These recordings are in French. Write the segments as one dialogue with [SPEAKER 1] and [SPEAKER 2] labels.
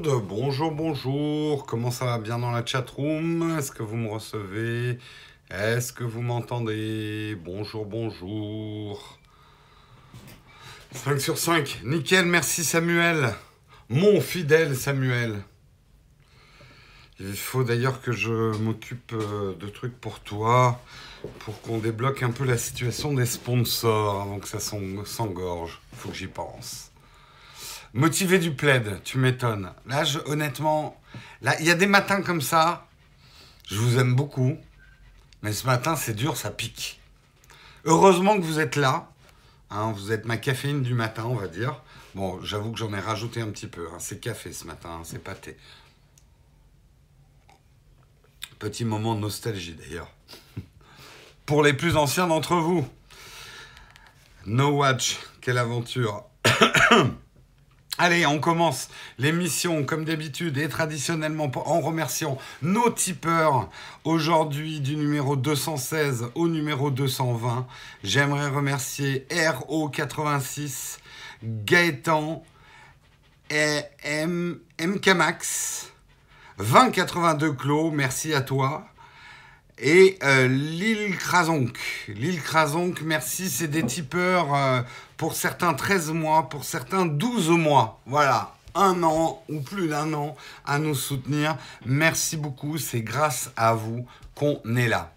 [SPEAKER 1] Bonjour, bonjour, comment ça va bien dans la chatroom? Est-ce que vous me recevez? Est-ce que vous m'entendez? Bonjour, bonjour. 5 sur 5, nickel, merci Samuel. Mon fidèle Samuel. Il faut d'ailleurs que je m'occupe euh, de trucs pour toi, pour qu'on débloque un peu la situation des sponsors avant que ça s'engorge. Faut que j'y pense. Motivé du plaid, tu m'étonnes. Là, honnêtement, il y a des matins comme ça. Je vous aime beaucoup. Mais ce matin, c'est dur, ça pique. Heureusement que vous êtes là. Hein, vous êtes ma caféine du matin, on va dire. Bon, j'avoue que j'en ai rajouté un petit peu. Hein. C'est café ce matin, hein, c'est pâté. Petit moment de nostalgie d'ailleurs. Pour les plus anciens d'entre vous. No Watch, quelle aventure. Allez, on commence l'émission comme d'habitude et traditionnellement en remerciant nos tipeurs aujourd'hui du numéro 216 au numéro 220. J'aimerais remercier RO86, Gaëtan, et MKMax, 2082 Clos, merci à toi. Et euh, Lille Krasonk. Lille Krasonk, merci, c'est des tipeurs euh, pour certains 13 mois, pour certains 12 mois. Voilà, un an ou plus d'un an à nous soutenir. Merci beaucoup, c'est grâce à vous qu'on est là.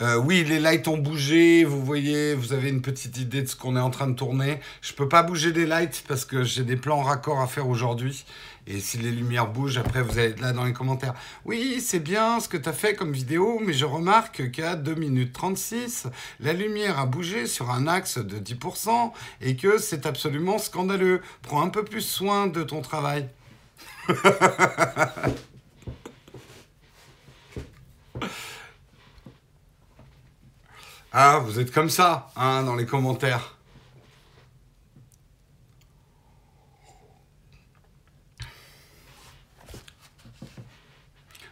[SPEAKER 1] Euh, oui, les lights ont bougé, vous voyez, vous avez une petite idée de ce qu'on est en train de tourner. Je peux pas bouger les lights parce que j'ai des plans raccords à faire aujourd'hui. Et si les lumières bougent, après vous allez être là dans les commentaires. Oui, c'est bien ce que tu as fait comme vidéo, mais je remarque qu'à 2 minutes 36, la lumière a bougé sur un axe de 10% et que c'est absolument scandaleux. Prends un peu plus soin de ton travail. ah, vous êtes comme ça, hein, dans les commentaires.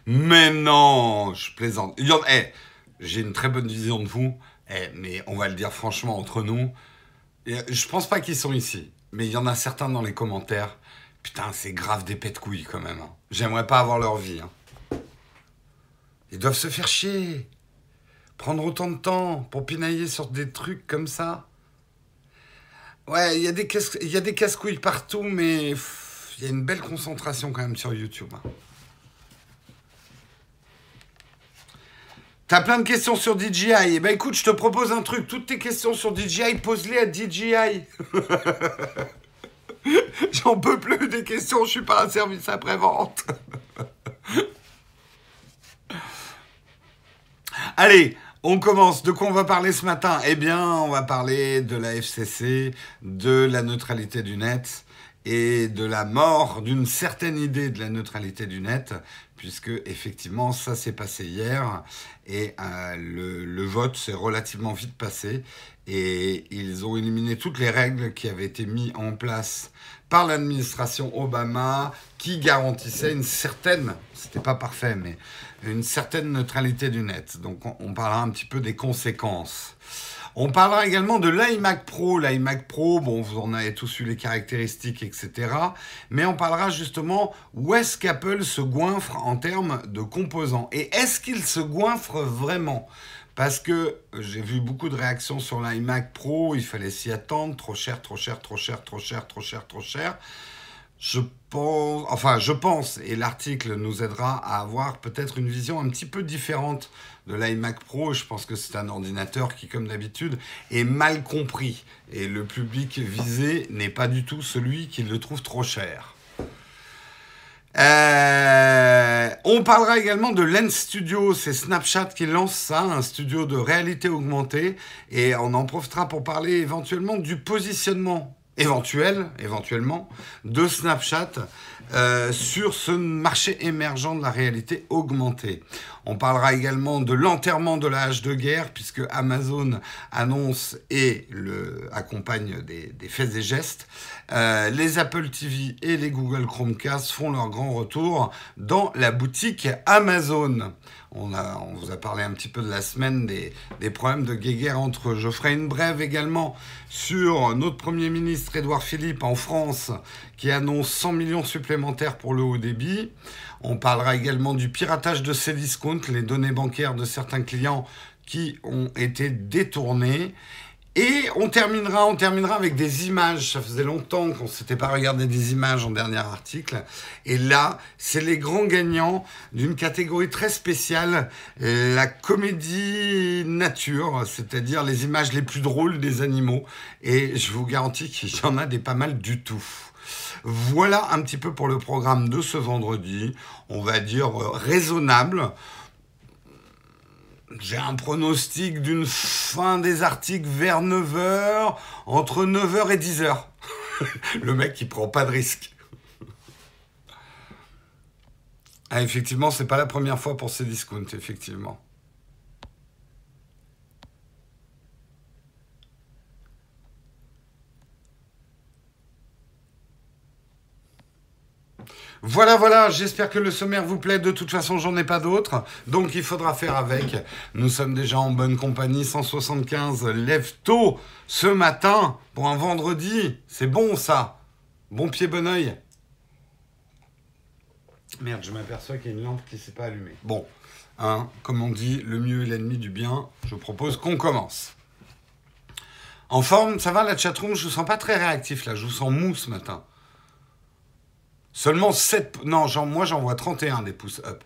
[SPEAKER 1] Mais non, je plaisante. Eh, j'ai une très bonne vision de vous, eh, mais on va le dire franchement entre nous. Je pense pas qu'ils sont ici, mais il y en a certains dans les commentaires. Putain, c'est grave des pets de couilles quand même. Hein. J'aimerais pas avoir leur vie. Hein. Ils doivent se faire chier. Prendre autant de temps pour pinailler sur des trucs comme ça. Ouais, il y a des casse-couilles partout, mais il y a une belle concentration quand même sur YouTube. Hein. T'as plein de questions sur DJI. Eh ben écoute, je te propose un truc. Toutes tes questions sur DJI, pose-les à DJI. J'en peux plus des questions, je suis pas un service après-vente. Allez, on commence. De quoi on va parler ce matin? Eh bien, on va parler de la FCC, de la neutralité du net et de la mort d'une certaine idée de la neutralité du net, puisque effectivement ça s'est passé hier et euh, le, vote s'est relativement vite passé et ils ont éliminé toutes les règles qui avaient été mises en place par l'administration Obama qui garantissait une certaine, c'était pas parfait, mais une certaine neutralité du net. Donc on, on parlera un petit peu des conséquences. On parlera également de l'iMac Pro. L'iMac Pro, bon, vous en avez tous eu les caractéristiques, etc. Mais on parlera justement où est-ce qu'Apple se goinfre en termes de composants. Et est-ce qu'il se goinfre vraiment? Parce que j'ai vu beaucoup de réactions sur l'iMac Pro, il fallait s'y attendre, trop cher, trop cher, trop cher, trop cher, trop cher, trop cher. Je pense, enfin, je pense, et l'article nous aidera à avoir peut-être une vision un petit peu différente de l'iMac Pro. Je pense que c'est un ordinateur qui, comme d'habitude, est mal compris. Et le public visé n'est pas du tout celui qui le trouve trop cher. Euh, on parlera également de Lens Studio, c'est Snapchat qui lance ça, un studio de réalité augmentée, et on en profitera pour parler éventuellement du positionnement éventuel, de Snapchat euh, sur ce marché émergent de la réalité augmentée. On parlera également de l'enterrement de la hache de guerre, puisque Amazon annonce et accompagne des, faits et gestes. Euh, les Apple TV et les Google Chromecast font leur grand retour dans la boutique Amazon. On, vous a parlé un petit peu de la semaine des, des problèmes de guéguerre entre eux. Je ferai une brève également sur notre Premier ministre Édouard Philippe en France qui annonce 100 millions supplémentaires pour le haut débit. On parlera également du piratage de Cdiscount, les données bancaires de certains clients qui ont été détournées. Et on terminera, on terminera avec des images. Ça faisait longtemps qu'on ne s'était pas regardé des images en dernier article. Et là, c'est les grands gagnants d'une catégorie très spéciale, la comédie nature, c'est-à-dire les images les plus drôles des animaux. Et je vous garantis qu'il y en a des pas mal du tout. Voilà un petit peu pour le programme de ce vendredi. On va dire euh, raisonnable. J'ai un pronostic d'une fin des articles vers 9h, entre 9h et 10h. le mec qui prend pas de risque. Ah, effectivement, c'est pas la première fois pour ces discounts, effectivement. Voilà, voilà, j'espère que le sommaire vous plaît. De toute façon, j'en ai pas d'autres. Donc, il faudra faire avec. Nous sommes déjà en bonne compagnie. 175 lève tôt ce matin pour un vendredi. C'est bon, ça. Bon pied, bon oeil. Merde, je m'aperçois qu'il y a une lampe qui s'est pas allumée. Bon, hein, comme on dit, le mieux est l'ennemi du bien. Je propose qu'on commence. En forme, ça va la chatroom? Je vous sens pas très réactif là, je vous sens mou ce matin. Seulement 7... Non, moi j'en vois 31 des pouces up.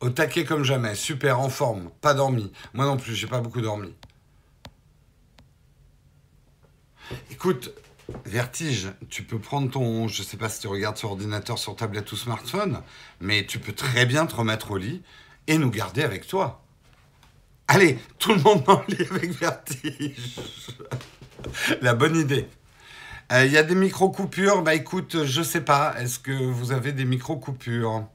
[SPEAKER 1] Au taquet comme jamais, super, en forme, pas dormi. Moi non plus, j'ai pas beaucoup dormi. Écoute, Vertige, tu peux prendre ton, je sais pas si tu regardes sur ordinateur, sur tablette ou smartphone, mais tu peux très bien te remettre au lit et nous garder avec toi. Allez, tout le monde en lit avec vertige. La bonne idée. Il euh, y a des micro-coupures. Bah écoute, je sais pas. Est-ce que vous avez des micro-coupures?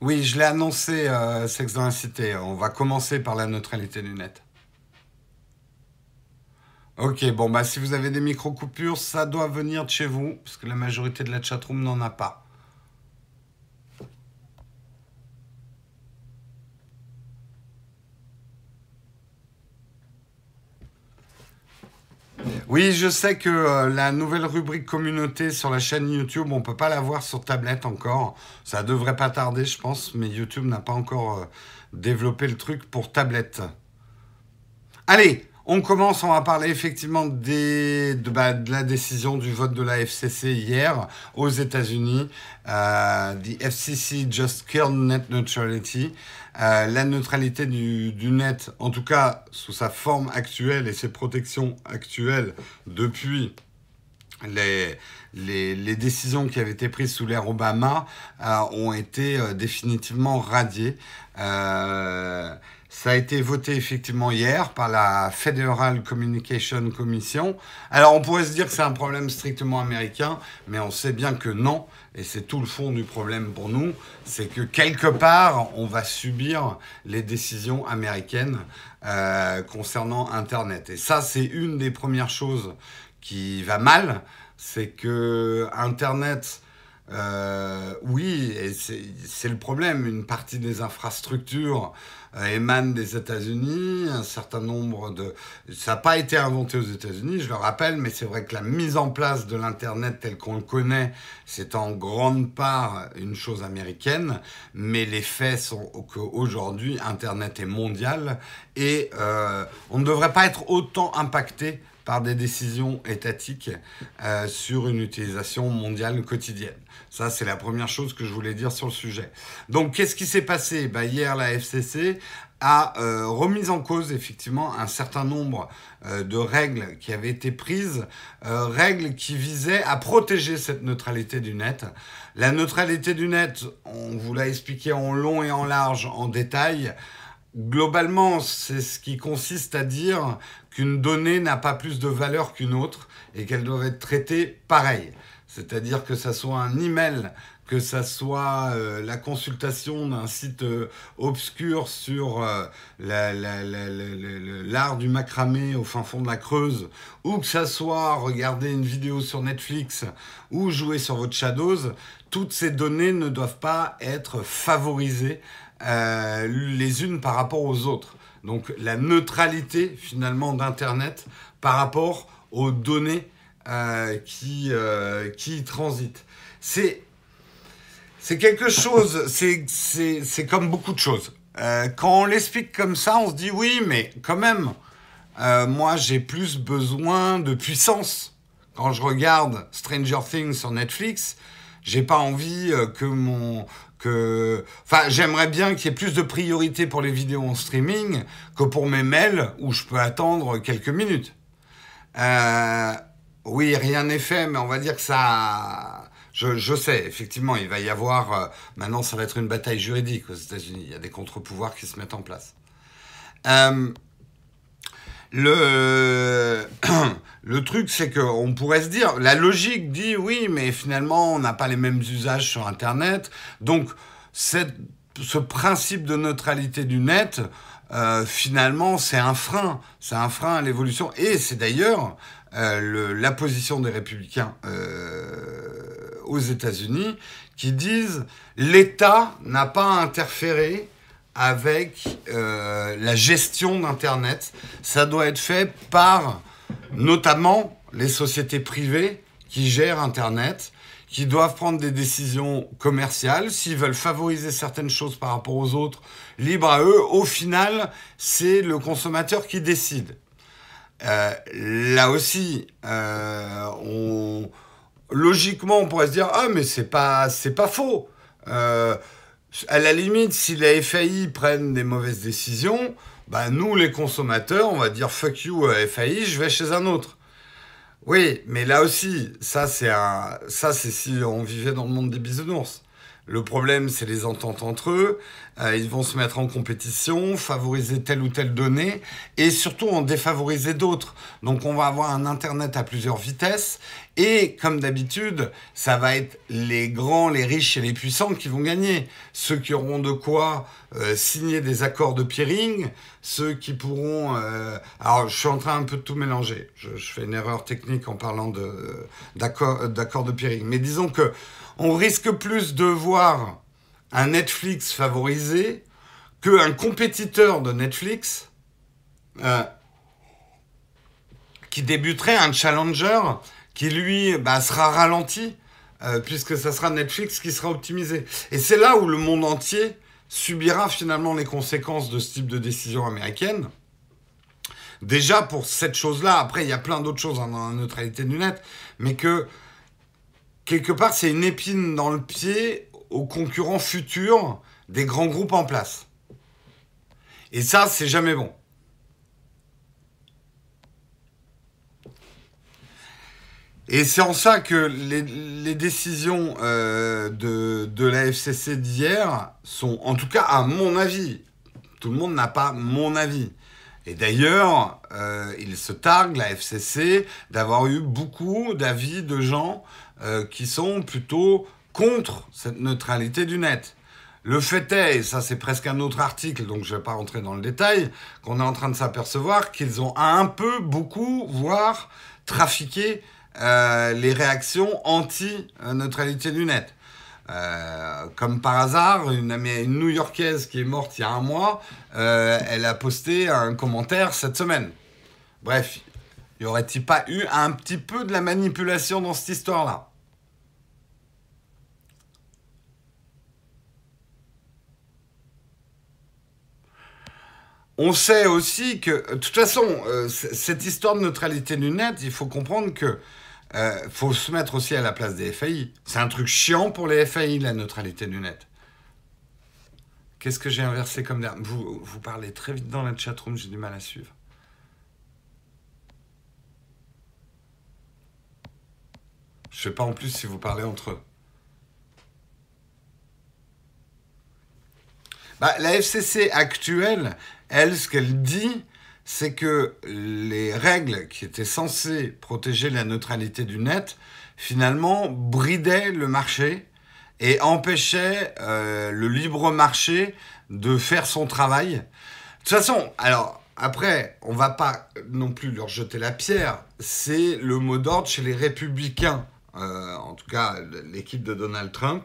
[SPEAKER 1] Oui, je l'ai annoncé, euh, Sexe dans la Cité. On va commencer par la neutralité du net. Ok, bon, bah si vous avez des micro-coupures, ça doit venir de chez vous, parce que la majorité de la chatroom n'en a pas. Oui, je sais que euh, la nouvelle rubrique communauté sur la chaîne YouTube, on peut pas la voir sur tablette encore. Ça devrait pas tarder, je pense, mais YouTube n'a pas encore euh, développé le truc pour tablette. Allez, on commence, on va parler effectivement des, de, bah, la décision du vote de la FCC hier aux États-Unis. Euh, the FCC just killed net neutrality. Euh, la neutralité du, net, en tout cas sous sa forme actuelle et ses protections actuelles depuis les, décisions qui avaient été prises sous l'ère Obama, euh, ont été définitivement radiées. Ça a été voté effectivement hier par la Federal Communication Commission. Alors on pourrait se dire que c'est un problème strictement américain, mais on sait bien que non, et c'est tout le fond du problème pour nous, c'est que quelque part on va subir les décisions américaines euh, concernant Internet. Et ça c'est une des premières choses qui va mal, c'est que Internet euh, oui, c'est le problème. Une partie des infrastructures émanent des États-Unis. Un certain nombre de... Ça n'a pas été inventé aux États-Unis, je le rappelle, mais c'est vrai que la mise en place de l'Internet tel qu'on le connaît, c'est en grande part une chose américaine. Mais les faits sont qu'aujourd'hui, Internet est mondial et euh, on ne devrait pas être autant impacté par des décisions étatiques euh, sur une utilisation mondiale quotidienne. Ça, c'est la première chose que je voulais dire sur le sujet. Donc, qu'est-ce qui s'est passé? Bah, Hier, la FCC a euh, remis en cause effectivement un certain nombre euh, de règles qui avaient été prises, règles qui visaient à protéger cette neutralité du net. La neutralité du net, on vous l'a expliqué en long et en large, en détail, globalement, c'est ce qui consiste à dire qu'une donnée n'a pas plus de valeur qu'une autre et qu'elle doit être traitée pareil. C'est-à-dire que ça soit un email, que ça soit euh, la consultation d'un site euh, obscur sur euh, l'art du macramé au fin fond de la Creuse, ou que ça soit regarder une vidéo sur Netflix ou jouer sur votre Shadows, toutes ces données ne doivent pas être favorisées les unes par rapport aux autres. Donc la neutralité finalement d'Internet par rapport aux données qui, qui transitent. C'est c'est quelque chose, c'est comme beaucoup de choses. Euh, quand on l'explique comme ça, on se dit oui, mais quand même, euh, moi j'ai plus besoin de puissance. Quand je regarde Stranger Things sur Netflix, j'ai pas envie euh, que mon que enfin j'aimerais bien qu'il y ait plus de priorité pour les vidéos en streaming que pour mes mails où je peux attendre quelques minutes. oui, rien n'est fait, mais on va dire que ça je, sais, effectivement, il va y avoir. Euh, maintenant, ça va être une bataille juridique aux États-Unis. Il y a des contre-pouvoirs qui se mettent en place. Euh, le, le truc, c'est qu'on pourrait se dire, la logique dit oui, mais finalement, on n'a pas les mêmes usages sur Internet. Donc, cette, ce principe de neutralité du net, euh, finalement, c'est un frein. C'est un frein à l'évolution. Et c'est d'ailleurs la position des républicains aux États-Unis qui disent l'État n'a pas interféré avec euh, la gestion d'Internet. Ça doit être fait par notamment les sociétés privées qui gèrent Internet, qui doivent prendre des décisions commerciales. S'ils veulent favoriser certaines choses par rapport aux autres, libre à eux. Au final, c'est le consommateur qui décide. Euh, là aussi, euh, logiquement, on pourrait se dire ah mais c'est pas pas faux. À la limite, si les FAI prennent des mauvaises décisions, bah nous les consommateurs, on va dire fuck you à FAI, je vais chez un autre. Oui, mais là aussi, ça c'est un, ça c'est si on vivait dans le monde des bisounours. Le problème, c'est les ententes entre eux. Euh, ils vont se mettre en compétition, favoriser telle ou telle donnée, et surtout en défavoriser d'autres. Donc on va avoir un Internet à plusieurs vitesses, et comme d'habitude, ça va être les grands, les riches et les puissants qui vont gagner. Ceux qui auront de quoi euh, signer des accords de peering, ceux qui pourront... Euh, alors je suis en train un peu de tout mélanger. Je, je fais une erreur technique en parlant d'accords de peering. Mais disons que on risque plus de voir un Netflix favorisé qu'un compétiteur de Netflix euh, qui débuterait un challenger qui lui bah, sera ralenti euh, puisque ça sera Netflix qui sera optimisé. Et c'est là où le monde entier subira finalement les conséquences de ce type de décision américaine. Déjà pour cette chose-là, après il y a plein d'autres choses dans la neutralité du net, mais que quelque part, c'est une épine dans le pied aux concurrents futurs des grands groupes en place. Et ça, c'est jamais bon. Et c'est en ça que les, décisions euh, de, la FCC d'hier sont, en tout cas à mon avis, tout le monde n'a pas mon avis. Et d'ailleurs, euh, il se targue, la FCC, d'avoir eu beaucoup d'avis de gens euh, qui sont plutôt contre cette neutralité du net. Le fait est, et ça c'est presque un autre article, donc je ne vais pas rentrer dans le détail, qu'on est en train de s'apercevoir qu'ils ont un peu, beaucoup, voire trafiqué euh, les réactions anti-neutralité du net. Euh, comme par hasard, une, une New-Yorkaise qui est morte il y a un mois, elle a posté un commentaire cette semaine. Bref, y aurait-il pas eu un petit peu de la manipulation dans cette histoire-là? On sait aussi que, de toute façon, euh, cette histoire de neutralité du net, il faut comprendre que euh, faut se mettre aussi à la place des FAI. C'est un truc chiant pour les FAI, la neutralité du net. Qu'est-ce que j'ai inversé comme dernier? Vous, parlez très vite dans la chatroom, j'ai du mal à suivre. Je sais pas en plus si vous parlez entre eux. bah, La FCC actuelle, elle, ce qu'elle dit, c'est que les règles qui étaient censées protéger la neutralité du net, finalement, bridaient le marché et empêchaient euh, le libre marché de faire son travail. De toute façon, alors, après, on va pas non plus leur jeter la pierre. C'est le mot d'ordre chez les républicains, euh, en tout cas l'équipe de Donald Trump.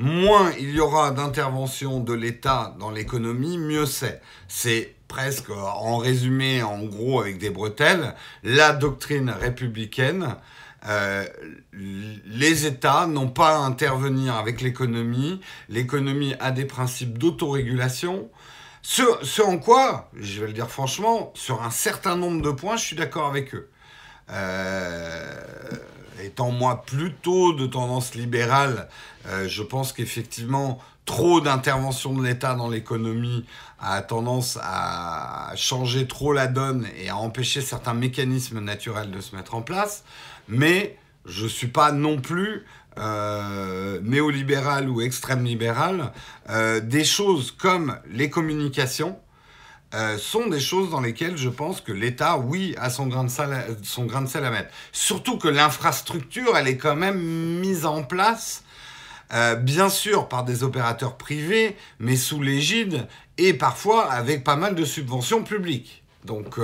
[SPEAKER 1] Moins il y aura d'intervention de l'État dans l'économie, mieux c'est. C'est presque, en résumé, en gros, avec des bretelles, la doctrine républicaine. Euh, les États n'ont pas à intervenir avec l'économie. L'économie a des principes d'autorégulation. Ce, ce, en quoi, je vais le dire franchement, sur un certain nombre de points, je suis d'accord avec eux. Euh, étant moi plutôt de tendance libérale, euh, je pense qu'effectivement, trop d'intervention de l'État dans l'économie a tendance à changer trop la donne et à empêcher certains mécanismes naturels de se mettre en place. Mais je ne suis pas non plus euh, néolibéral ou extrême libéral, euh, des choses comme les communications euh, sont des choses dans lesquelles je pense que l'État, oui, a son grain, de sel, son grain de sel à mettre. Surtout que l'infrastructure, elle est quand même mise en place, bien sûr par des opérateurs privés, mais sous l'égide et parfois avec pas mal de subventions publiques. Donc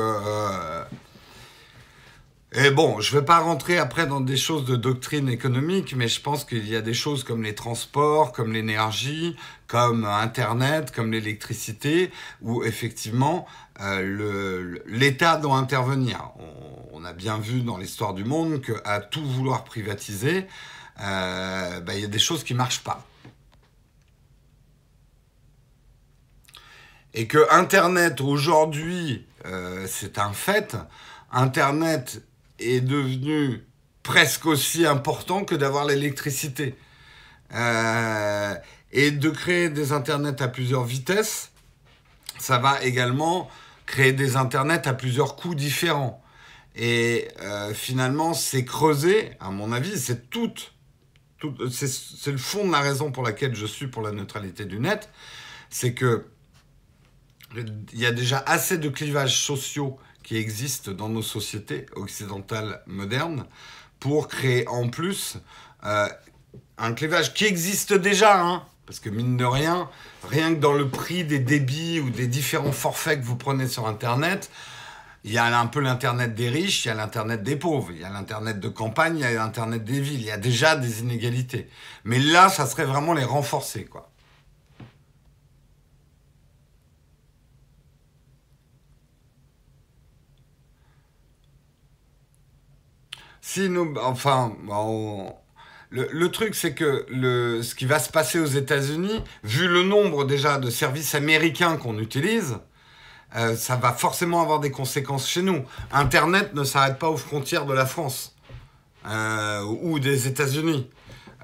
[SPEAKER 1] et bon, je ne vais pas rentrer après dans des choses de doctrine économique, mais je pense qu'il y a des choses comme les transports, comme l'énergie, comme Internet, comme l'électricité, où effectivement euh, l'État doit intervenir. On, a bien vu dans l'histoire du monde qu'à tout vouloir privatiser, euh, bah, il y a des choses qui ne marchent pas. Et que Internet aujourd'hui, euh, c'est un fait. Internet est devenu presque aussi important que d'avoir l'électricité. Euh, et de créer des internets à plusieurs vitesses, ça va également créer des internets à plusieurs coûts différents. Et euh, finalement, c'est creusé, à mon avis, c'est tout, c'est le fond de la raison pour laquelle je suis pour la neutralité du net, c'est que il y a déjà assez de clivages sociaux qui existent dans nos sociétés occidentales modernes pour créer en plus euh, un clivage qui existe déjà, hein, parce que mine de rien, rien que dans le prix des débits ou des différents forfaits que vous prenez sur Internet, il y a un peu l'Internet des riches, il y a l'Internet des pauvres, il y a l'Internet de campagne, il y a l'Internet des villes, il y a déjà des inégalités. Mais là, ça serait vraiment les renforcer, quoi. Si nous, enfin, le, truc, c'est que le, ce qui va se passer aux États-Unis, vu le nombre déjà de services américains qu'on utilise, euh, ça va forcément avoir des conséquences chez nous. Internet ne s'arrête pas aux frontières de la France euh, ou des États-Unis.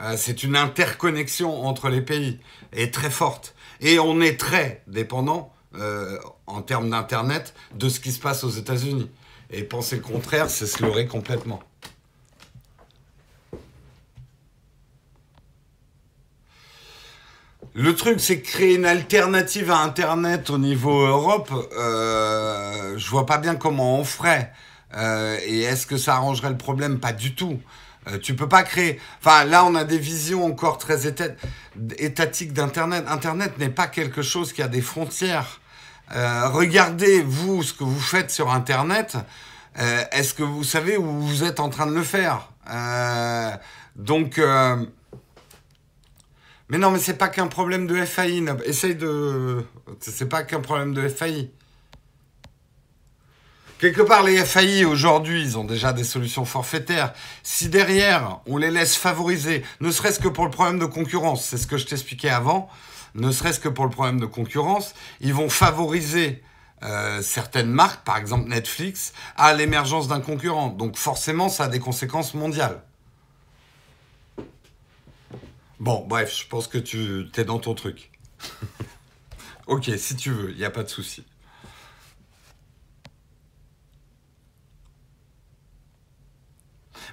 [SPEAKER 1] Euh, c'est une interconnexion entre les pays et très forte. Et on est très dépendant en termes d'Internet de ce qui se passe aux États-Unis. Et penser le contraire, c'est se leurrer complètement. Le truc, c'est créer une alternative à Internet au niveau Europe. Euh, je vois pas bien comment on ferait. Euh, et est-ce que ça arrangerait le problème? Pas du tout. Euh, tu peux pas créer. Enfin, là, on a des visions encore très étatiques d'Internet. Internet n'est pas quelque chose qui a des frontières. Euh, regardez, vous, ce que vous faites sur Internet. Euh, est-ce que vous savez où vous êtes en train de le faire? Donc mais non, mais c'est pas qu'un problème de FAI. Essaye de. C'est pas qu'un problème de FAI. Quelque part, les FAI aujourd'hui, ils ont déjà des solutions forfaitaires. Si derrière, on les laisse favoriser, ne serait-ce que pour le problème de concurrence, c'est ce que je t'expliquais avant, ne serait-ce que pour le problème de concurrence, ils vont favoriser euh, certaines marques, par exemple Netflix, à l'émergence d'un concurrent. Donc forcément, ça a des conséquences mondiales. Bon, bref, je pense que tu es dans ton truc. ok, si tu veux, il n'y a pas de souci.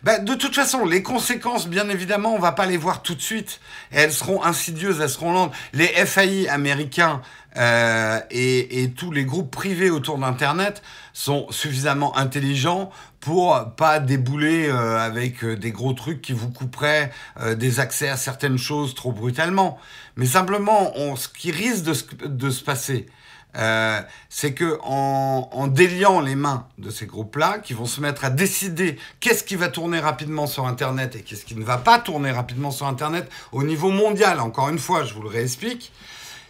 [SPEAKER 1] Bah, de toute façon, les conséquences, bien évidemment, on va pas les voir tout de suite. elles seront insidieuses, elles seront lentes. Les FAI américains euh, et, tous les groupes privés autour d'Internet sont suffisamment intelligents pour pas débouler euh, avec euh, des gros trucs qui vous couperaient des accès à certaines choses trop brutalement. Mais simplement, on, ce qui risque de se passer, euh, c'est que en, déliant les mains de ces groupes-là, qui vont se mettre à décider qu'est-ce qui va tourner rapidement sur Internet et qu'est-ce qui ne va pas tourner rapidement sur Internet au niveau mondial, encore une fois, je vous le réexplique,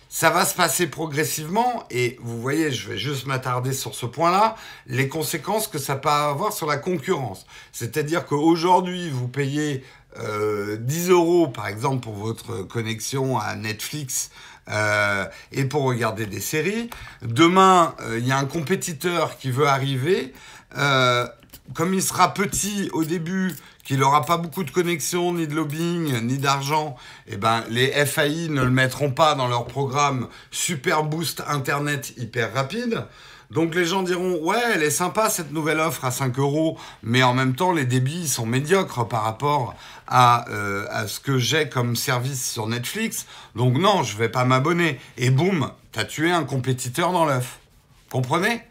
[SPEAKER 1] ça va se passer progressivement et vous voyez, je vais juste m'attarder sur ce point-là, les conséquences que ça peut avoir sur la concurrence. C'est-à-dire qu'aujourd'hui, vous payez 10 euh, euros, par exemple, pour votre connexion à Netflix euh, et pour regarder des séries. Demain, euh, il y a un compétiteur qui veut arriver. Euh, comme il sera petit au début, qu'il n'aura pas beaucoup de connexions, ni de lobbying, ni d'argent, eh ben, les FAI ne le mettront pas dans leur programme Super Boost Internet hyper rapide. Donc les gens diront ouais, elle est sympa cette nouvelle offre à 5 euros, mais en même temps les débits sont médiocres par rapport à, euh, à ce que j'ai comme service sur Netflix. Donc non, je vais pas m'abonner. Et boum, t'as tué un compétiteur dans l'œuf. Comprenez?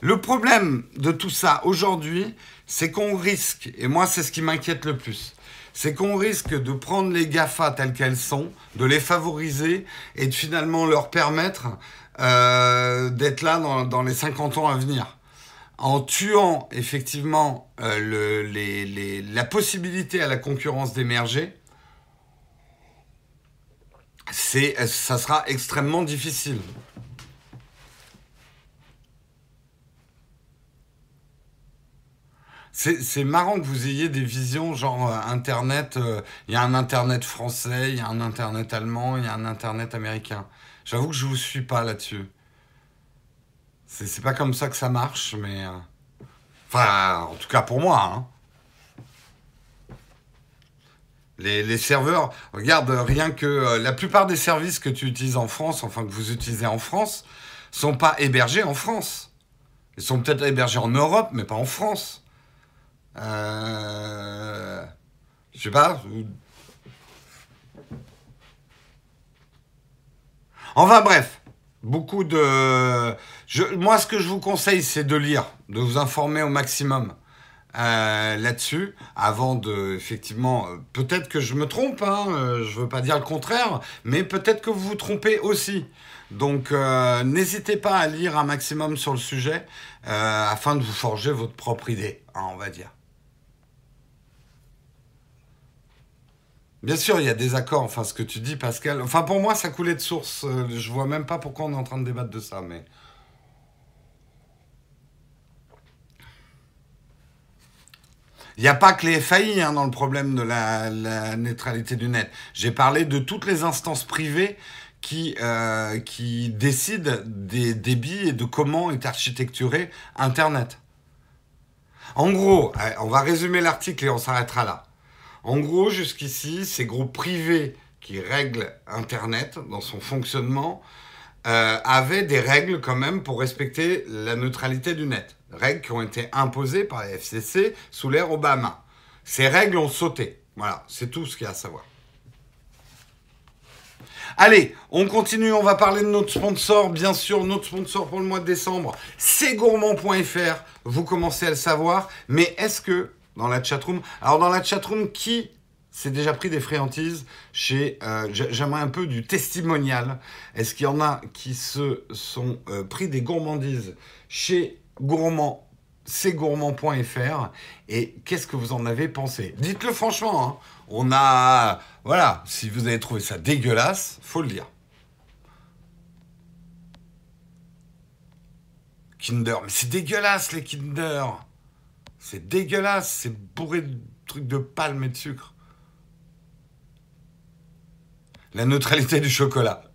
[SPEAKER 1] Le problème de tout ça aujourd'hui, c'est qu'on risque, et moi c'est ce qui m'inquiète le plus, c'est qu'on risque de prendre les GAFA telles qu'elles sont, de les favoriser et de finalement leur permettre euh, d'être là dans, les 50 ans à venir. En tuant effectivement euh, la possibilité à la concurrence d'émerger, ça sera extrêmement difficile. C'est marrant que vous ayez des visions genre euh, Internet, euh, il y a un Internet français, il y a un Internet allemand, il y a un Internet américain. J'avoue que je vous suis pas là-dessus. C'est pas comme ça que ça marche, mais... Euh, enfin, en tout cas pour moi. Hein. Les, les, serveurs, regarde, rien que la plupart des services que tu utilises en France, enfin que vous utilisez en France, sont pas hébergés en France. Ils sont peut-être hébergés en Europe, mais pas en France. Euh, je sais pas. Enfin bref, beaucoup de... moi, ce que je vous conseille, c'est de lire, de vous informer au maximum euh, là-dessus, avant de, effectivement, peut-être que je me trompe, hein, euh, je veux pas dire le contraire, mais peut-être que vous vous trompez aussi. Donc, n'hésitez pas à lire un maximum sur le sujet afin de vous forger votre propre idée, hein, on va dire. Bien sûr, il y a des accords, enfin ce que tu dis Pascal. Enfin pour moi ça coulait de source. Euh, je vois même pas pourquoi on est en train de débattre de ça, mais... Il n'y a pas que les FAI hein, dans le problème de la, neutralité du net. J'ai parlé de toutes les instances privées qui, euh, qui décident des débits et de comment est architecturé Internet. En gros, on va résumer l'article et on s'arrêtera là. En gros, jusqu'ici, ces groupes privés qui règlent Internet dans son fonctionnement euh, avaient des règles quand même pour respecter la neutralité du net. Règles qui ont été imposées par la FCC sous l'ère Obama. Ces règles ont sauté. Voilà, c'est tout ce qu'il y a à savoir. Allez, on continue, on va parler de notre sponsor, bien sûr, notre sponsor pour le mois de décembre, c'est gourmand.fr, vous commencez à le savoir, mais est-ce que dans la chatroom. Alors dans la chatroom, qui s'est déjà pris des fréantises chez... Euh, j'aimerais un peu du testimonial. Est-ce qu'il y en a qui se sont euh, pris des gourmandises chez Gourmand gourmand.fr et qu'est-ce que vous en avez pensé? Dites-le franchement, hein. on a... Voilà, si vous avez trouvé ça dégueulasse, faut le dire. Kinder, mais c'est dégueulasse les Kinder c'est dégueulasse, c'est bourré de trucs de palme et de sucre. La neutralité du chocolat.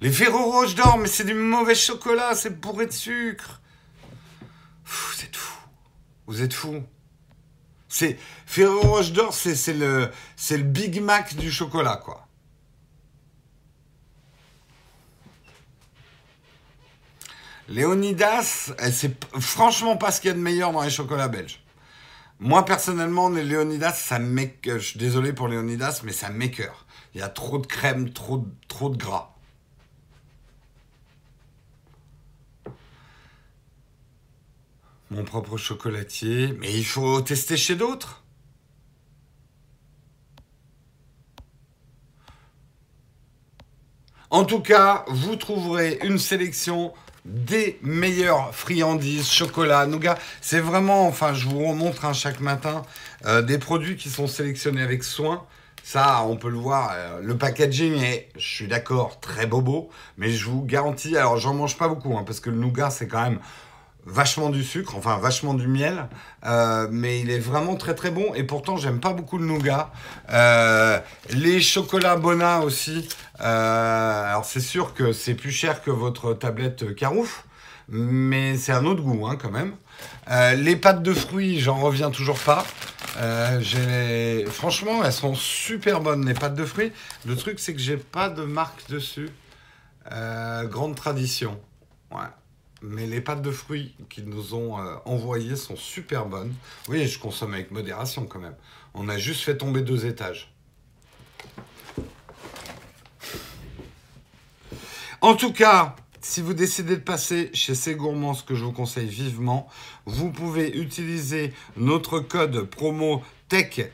[SPEAKER 1] Les Ferrero Rocher d'or, mais c'est du mauvais chocolat, c'est bourré de sucre. vous êtes fou. Vous êtes fou. C'est Ferrero Rocher d'or, c'est le c'est le Big Mac du chocolat quoi. Léonidas, eh, c'est franchement pas ce qu'il y a de meilleur dans les chocolats belges. Moi, personnellement, les Léonidas, ça m'écoeure. Je suis désolé pour Léonidas, mais ça m'écoeure. Il y a trop de crème, trop de gras. Mon propre chocolatier, mais il faut tester chez d'autres. En tout cas, vous trouverez une sélection des meilleures friandises, chocolat, nougat. C'est vraiment, enfin, je vous remontre chaque matin euh, des produits qui sont sélectionnés avec soin. Ça, on peut le voir. Euh, le packaging est, je suis d'accord, très bobo, mais je vous garantis. Alors, j'en mange pas beaucoup, hein, parce que le nougat, c'est quand même vachement du sucre, enfin vachement du miel, euh, mais il est vraiment très très bon. Et pourtant, j'aime pas beaucoup le nougat. Les chocolats Bona aussi. Euh, alors c'est sûr que c'est plus cher que votre tablette Carouf, mais c'est un autre goût hein, quand même. les pâtes de fruits, j'en reviens toujours pas. Franchement, elles sont super bonnes les pâtes de fruits. Le truc, c'est que j'ai pas de marque dessus. grande tradition. Ouais mais les pâtes de fruits qu'ils nous ont euh, envoyées sont super bonnes. Oui, je consomme avec modération quand même. On a juste fait tomber deux étages. En tout cas, si vous décidez de passer chez ces gourmands, ce que je vous conseille vivement, vous pouvez utiliser notre code promo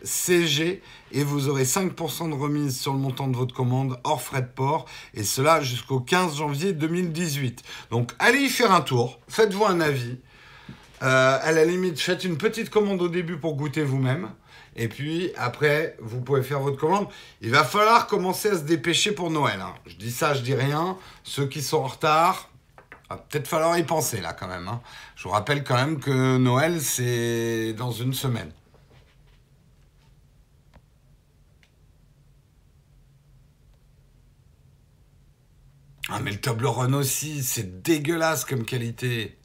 [SPEAKER 1] CG et vous aurez 5% de remise sur le montant de votre commande hors frais de port et cela jusqu'au 15 janvier 2018. Donc allez y faire un tour, faites-vous un avis. Euh, à la limite, faites une petite commande au début pour goûter vous-même. Et puis après, vous pouvez faire votre commande. Il va falloir commencer à se dépêcher pour Noël. Hein. Je dis ça, je dis rien. Ceux qui sont en retard, va peut-être falloir y penser là quand même. Hein. Je vous rappelle quand même que Noël, c'est dans une semaine. Ah, mais le Toblerone aussi, c'est dégueulasse comme qualité.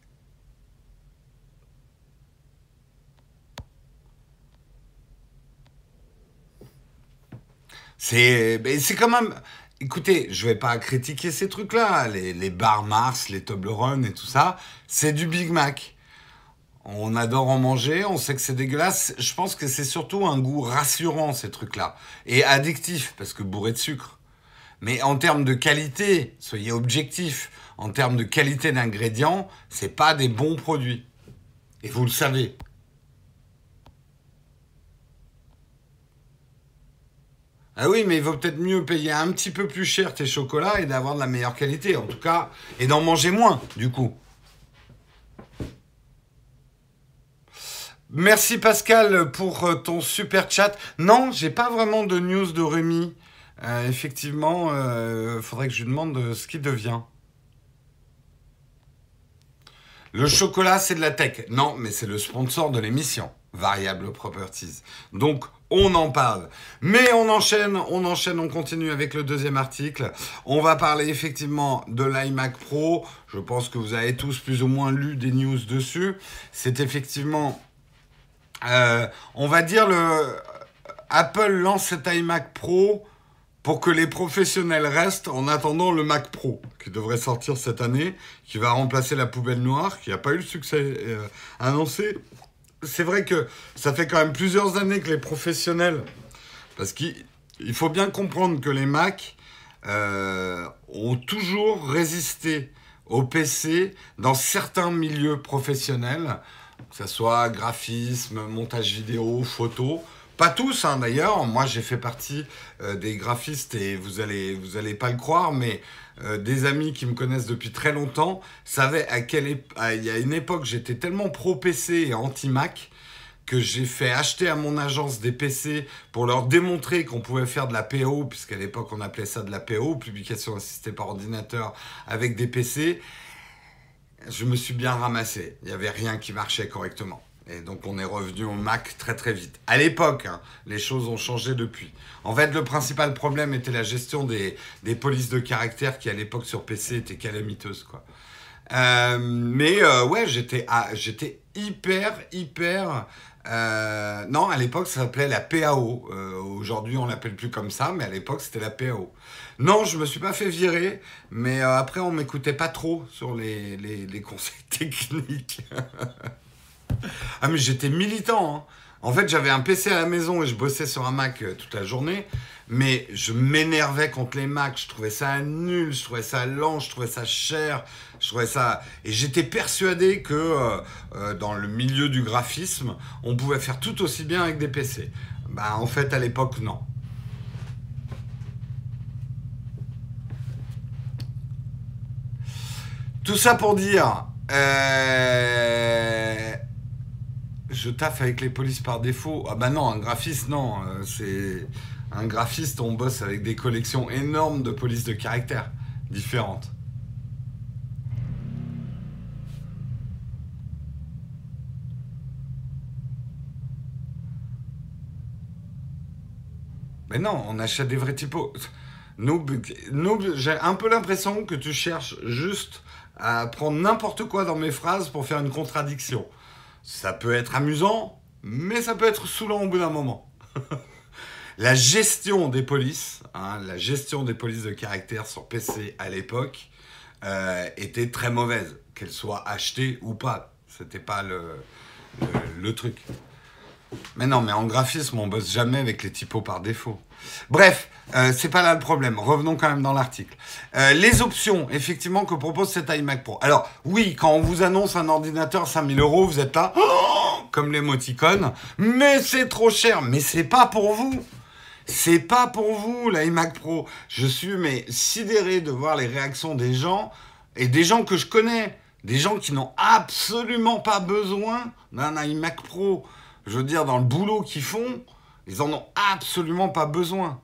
[SPEAKER 1] C'est c'est quand même... Écoutez, je vais pas critiquer ces trucs-là, les, les bars Mars, les Toblerone et tout ça, c'est du Big Mac. On adore en manger, on sait que c'est dégueulasse. Je pense que c'est surtout un goût rassurant, ces trucs-là. Et addictif, parce que bourré de sucre. Mais en termes de qualité, soyez objectifs. En termes de qualité d'ingrédients, c'est pas des bons produits. Et vous le savez. Ah oui, mais il vaut peut-être mieux payer un petit peu plus cher tes chocolats et d'avoir de la meilleure qualité, en tout cas, et d'en manger moins, du coup. Merci Pascal pour euh, ton super chat. Non, j'ai pas vraiment de news de Rémi. Euh, effectivement, il euh, faudrait que je lui demande ce qu'il devient. Le chocolat, c'est de la tech. Non, mais c'est le sponsor de l'émission, Variable Properties. Donc, on en parle. Mais on enchaîne, on enchaîne, on continue avec le deuxième article. On va parler effectivement de l'iMac Pro. Je pense que vous avez tous plus ou moins lu des news dessus. C'est effectivement, euh, on va dire le Apple lance cet iMac Pro pour que les professionnels restent en attendant le Mac Pro, qui devrait sortir cette année, qui va remplacer la poubelle noire, qui n'a pas eu le succès euh, annoncé. C'est vrai que ça fait quand même plusieurs années que les professionnels, parce qu'il faut bien comprendre que les Mac euh, ont toujours résisté au PC dans certains milieux professionnels, que ce soit graphisme, montage vidéo, photo. Pas tous, hein, d'ailleurs. Moi, j'ai fait partie euh, des graphistes et vous allez, vous allez pas le croire, mais euh, des amis qui me connaissent depuis très longtemps savaient à quelle il y a une époque, j'étais tellement pro PC et anti Mac que j'ai fait acheter à mon agence des PC pour leur démontrer qu'on pouvait faire de la PO, puisqu'à l'époque on appelait ça de la PO, publication assistée par ordinateur, avec des PC. Je me suis bien ramassé. Il n'y avait rien qui marchait correctement. Et donc on est revenu au Mac très très vite. À l'époque, hein, les choses ont changé depuis. En fait, le principal problème était la gestion des, polices de caractère qui à l'époque sur PC étaient calamiteuses. Quoi. Euh, mais euh, ouais, j'étais, hyper, hyper Euh, non, à l'époque, ça s'appelait la PAO. Aujourd'hui, on l'appelle plus comme ça, mais à l'époque, c'était la PAO. Non, je me suis pas fait virer, mais après, on m'écoutait pas trop sur les conseils techniques. ah, mais j'étais militant. Hein. En fait, j'avais un PC à la maison et je bossais sur un Mac toute la journée mais je m'énervais contre les Macs, je trouvais ça nul, je trouvais ça lent, je trouvais ça cher, je trouvais ça... Et j'étais persuadé que euh, euh, dans le milieu du graphisme, on pouvait faire tout aussi bien avec des PC. Bah en fait, à l'époque, non. Tout ça pour dire... Euh, je taffe avec les polices par défaut. Ah bah non, un graphiste, non. c'est un graphiste, on bosse avec des collections énormes de polices de caractère différentes. Mais non, on achète des vrais typos. j'ai un peu l'impression que tu cherches juste à prendre n'importe quoi dans mes phrases pour faire une contradiction. Ça peut être amusant, mais ça peut être saoulant au bout d'un moment. La gestion des polices, hein, la gestion des polices de caractère sur PC à l'époque euh, était très mauvaise, qu'elles soient achetées ou pas. C'était pas le, le, truc. Mais non, mais en graphisme, on bosse jamais avec les typos par défaut. Bref, euh, c'est pas là le problème. Revenons quand même dans l'article. Euh, les options, effectivement, que propose cet iMac Pro. Alors, oui, quand on vous annonce un ordinateur 5000 euros, vous êtes là, comme l'émoticône, mais c'est trop cher. Mais c'est pas pour vous. C'est pas pour vous l'iMac Pro. Je suis mais sidéré de voir les réactions des gens et des gens que je connais, des gens qui n'ont absolument pas besoin d'un iMac Pro. Je veux dire dans le boulot qu'ils font, ils en ont absolument pas besoin.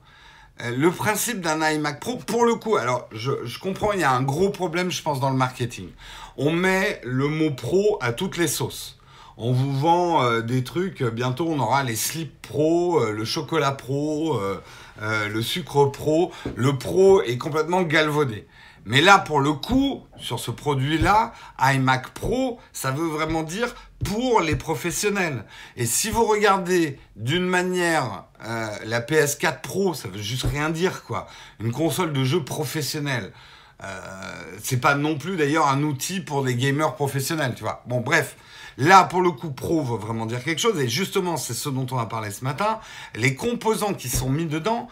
[SPEAKER 1] Euh, le principe d'un iMac Pro, pour le coup, alors je, comprends, il y a un gros problème, je pense, dans le marketing. On met le mot pro à toutes les sauces on vous vend euh, des trucs. Bientôt, on aura les slips pro, euh, le chocolat pro, euh, le sucre pro. Le pro est complètement galvaudé. Mais là, pour le coup, sur ce produit-là, iMac Pro, ça veut vraiment dire pour les professionnels. Et si vous regardez d'une manière la PS4 Pro, ça veut juste rien dire, quoi. Une console de jeu professionnelle. c'est pas non plus d'ailleurs un outil pour des gamers professionnels, tu vois. Bon, bref. Là, pour le coup, pro veut vraiment dire quelque chose. Et justement, c'est ce dont on a parlé ce matin. Les composants qui sont mis dedans,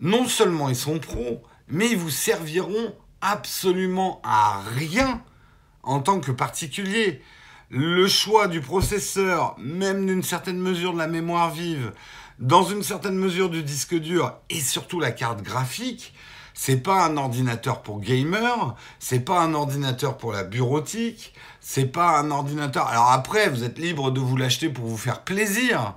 [SPEAKER 1] non seulement ils sont pro, mais ils vous serviront absolument à rien en tant que particulier. Le choix du processeur, même d'une certaine mesure de la mémoire vive, dans une certaine mesure du disque dur et surtout la carte graphique, c'est pas un ordinateur pour gamer, c'est pas un ordinateur pour la bureautique, c'est pas un ordinateur. Alors après, vous êtes libre de vous l'acheter pour vous faire plaisir.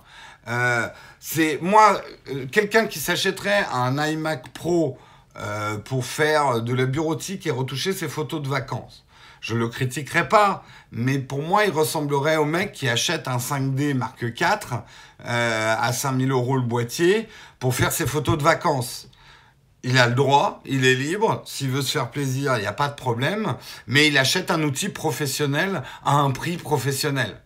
[SPEAKER 1] Euh, c'est moi, euh, quelqu'un qui s'achèterait un iMac Pro euh, pour faire de la bureautique et retoucher ses photos de vacances. Je le critiquerai pas, mais pour moi, il ressemblerait au mec qui achète un 5D Mark IV à 5000 euros le boîtier pour faire ses photos de vacances il a le droit, il est libre, s'il veut se faire plaisir, il n'y a pas de problème, mais il achète un outil professionnel à un prix professionnel.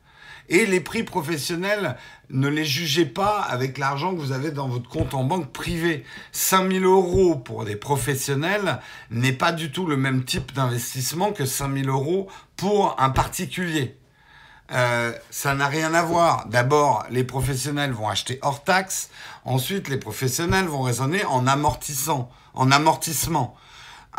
[SPEAKER 1] Et les prix professionnels, ne les jugez pas avec l'argent que vous avez dans votre compte en banque privé. 5000 euros pour des professionnels n'est pas du tout le même type d'investissement que 5000 euros pour un particulier. Euh, ça n'a rien à voir. D'abord, les professionnels vont acheter hors taxe. Ensuite, les professionnels vont raisonner en amortissant, en amortissement.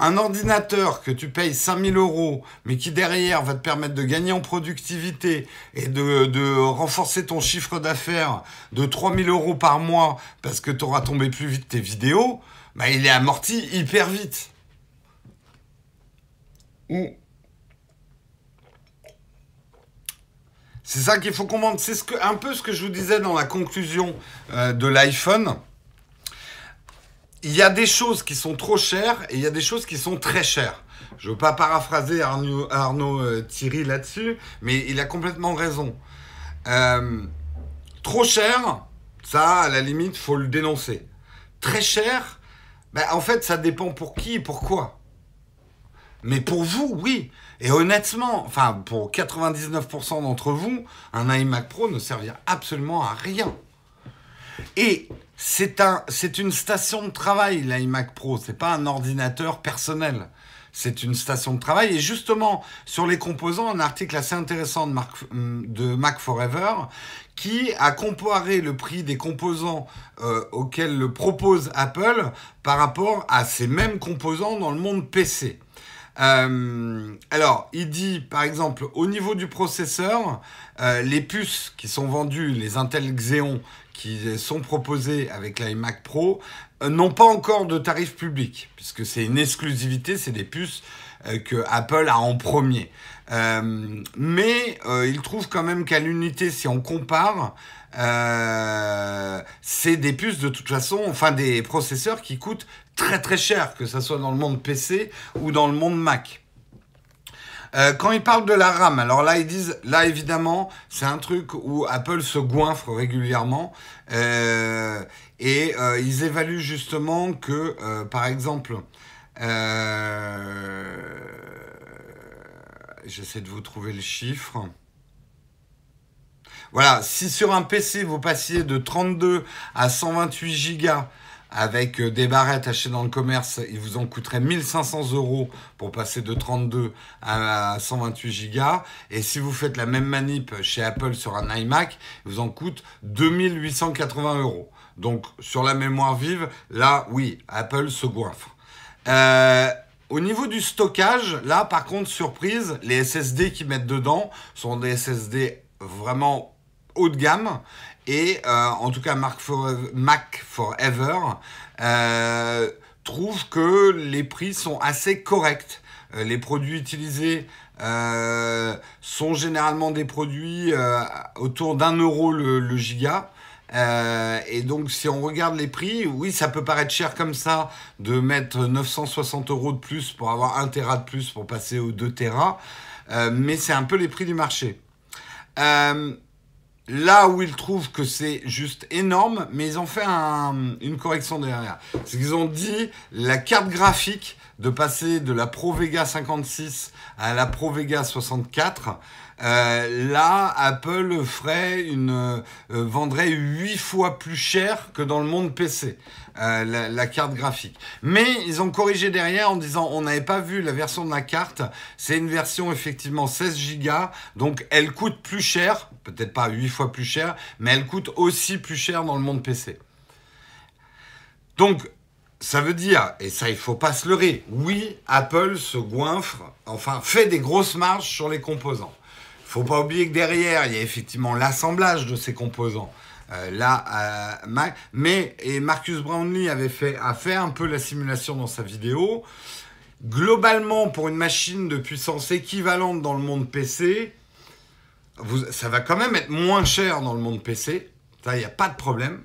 [SPEAKER 1] Un ordinateur que tu payes 5000 euros, mais qui derrière va te permettre de gagner en productivité et de, renforcer ton chiffre d'affaires de 3000 euros par mois parce que tu auras tombé plus vite tes vidéos, bah, il est amorti hyper vite. C'est ça qu'il faut comprendre. C'est ce un peu ce que je vous disais dans la conclusion euh, de l'iPhone. Il y a des choses qui sont trop chères et il y a des choses qui sont très chères. Je ne veux pas paraphraser Arnaud, euh, Thierry là-dessus, mais il a complètement raison. Euh, trop cher, ça, à la limite, faut le dénoncer. Très cher, ben, en fait, ça dépend pour qui et pourquoi. Mais pour vous, oui. Et honnêtement, enfin, pour 99% d'entre vous, un iMac Pro ne servira absolument à rien. Et c'est un, c'est une station de travail, l'iMac Pro. C'est pas un ordinateur personnel. C'est une station de travail. Et justement, sur les composants, un article assez intéressant de, de Mac Forever qui a comparé le prix des composants euh, auxquels le propose Apple par rapport à ces mêmes composants dans le monde PC. Euh, alors, il dit, par exemple, au niveau du processeur, euh, les puces qui sont vendues, les Intel Xeon qui sont proposées avec l'iMac Pro, n'ont pas encore de tarif public, puisque c'est une exclusivité, c'est des puces que Apple a en premier. Euh, mais euh, il trouve quand même qu'à l'unité, si on compare, euh, c'est des puces de toute façon, enfin des processeurs qui coûtent très très cher, que ce soit dans le monde PC ou dans le monde Mac. Quand ils parlent de la RAM, alors là ils disent, là évidemment, c'est un truc où Apple se goinfre régulièrement et ils évaluent justement que, par exemple, J'essaie de vous trouver le chiffre. Voilà, si sur un PC vous passiez de 32 à 128 Go avec euh, des barrettes achetées dans le commerce, il vous en coûterait 1500 euros pour passer de 32 à 128 Go. Et si vous faites la même manip chez Apple sur un iMac, il vous en coûte 2880 euros. Donc sur la mémoire vive, là, oui, Apple se goinfre. Euh, au niveau du stockage, là par contre, surprise, les SSD qu'ils mettent dedans sont des SSD vraiment haut de gamme. Et euh, en tout cas, Mac Forever, euh, trouve que les prix sont assez corrects. Euh, les produits utilisés sont généralement des produits autour d'un euro le giga. Et donc, si on regarde les prix, oui, ça peut paraître cher comme ça de mettre 960 euros de plus pour avoir un Tera de plus pour passer aux 2 Tera, mais c'est un peu les prix du marché. Là où ils trouvent que c'est juste énorme, mais ils ont fait une correction derrière. C'est qu'ils ont dit la carte graphique de passer de la Pro Vega 56 à la Pro Vega 64, euh, là, Apple ferait euh, vendrait huit fois plus cher que dans le monde PC, euh, la, carte graphique. Mais ils ont corrigé derrière en disant on n'avait pas vu la version de la carte. C'est une version effectivement 16 Go, donc elle coûte plus cher, peut-être pas huit fois plus cher, mais elle coûte aussi plus cher dans le monde PC. Donc ça veut dire, et ça il faut pas se leurrer, oui, Apple se goinfre, enfin fait des grosses marges sur les composants faut pas oublier que derrière, il y a effectivement l'assemblage de ces composants. Euh, là, euh, mais et Marcus Brownlee avait fait, a fait un peu la simulation dans sa vidéo. Globalement, pour une machine de puissance équivalente dans le monde PC, ça va quand même être moins cher dans le monde PC. Ça, il n'y a pas de problème.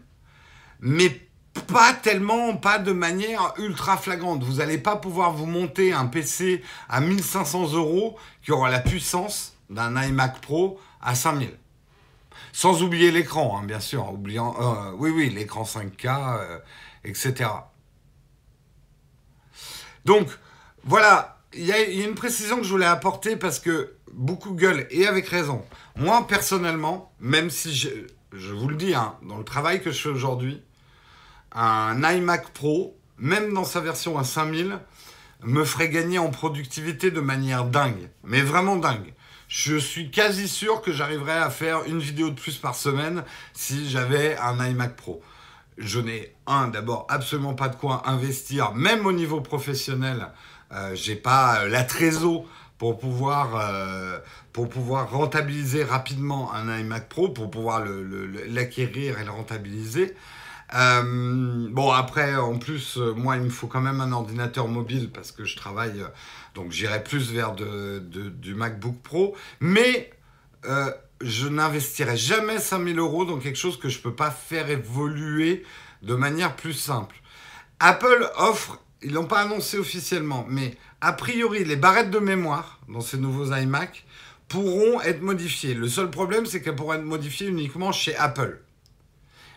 [SPEAKER 1] Mais pas tellement, pas de manière ultra flagrante. Vous n'allez pas pouvoir vous monter un PC à 1500 euros qui aura la puissance d'un iMac Pro à 5000. Sans oublier l'écran, hein, bien sûr, oubliant, euh, oui, oui, l'écran 5K, euh, etc. Donc, voilà, il y, a une précision que je voulais apporter parce que beaucoup gueulent, et avec raison. Moi, personnellement, même si je, je vous le dis, hein, dans le travail que je fais aujourd'hui, un iMac Pro, même dans sa version à 5000, me ferait gagner en productivité de manière dingue, mais vraiment dingue je suis quasi sûr que j'arriverais à faire une vidéo de plus par semaine si j'avais un iMac Pro. Je n'ai, un, d'abord, absolument pas de quoi investir, même au niveau professionnel. Euh, j'ai pas euh, la trésor pour pouvoir, euh, pour pouvoir rentabiliser rapidement un iMac Pro, pour pouvoir l'acquérir et le rentabiliser. Euh, bon, après, en plus, moi, il me faut quand même un ordinateur mobile parce que je travaille donc j'irai plus vers du MacBook Pro. Mais euh, je n'investirai jamais 5000 euros dans quelque chose que je ne peux pas faire évoluer de manière plus simple. Apple offre, ils l'ont pas annoncé officiellement, mais a priori les barrettes de mémoire dans ces nouveaux iMac pourront être modifiées. Le seul problème c'est qu'elles pourront être modifiées uniquement chez Apple.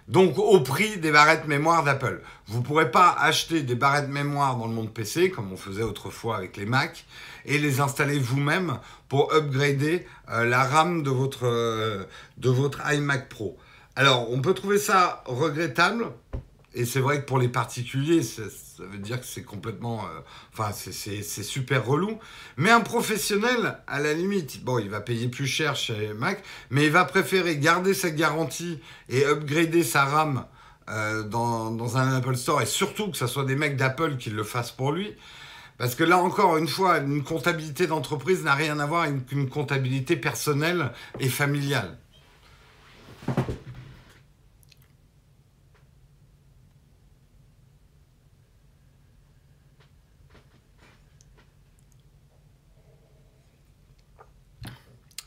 [SPEAKER 1] Donc au prix des barrettes mémoire d'Apple. Vous ne pourrez pas acheter des barrettes mémoire dans le monde PC, comme on faisait autrefois avec les Mac, et les installer vous-même pour upgrader euh, la RAM euh, de votre iMac Pro. Alors on peut trouver ça regrettable, et c'est vrai que pour les particuliers, ça, veut dire que c'est complètement... Euh, enfin, c'est super relou. Mais un professionnel, à la limite, bon, il va payer plus cher chez Mac, mais il va préférer garder sa garantie et upgrader sa RAM euh, dans, dans, un Apple Store, et surtout que ce soit des mecs d'Apple qui le fassent pour lui. Parce que là encore, une fois, une comptabilité d'entreprise n'a rien à voir avec une comptabilité personnelle et familiale.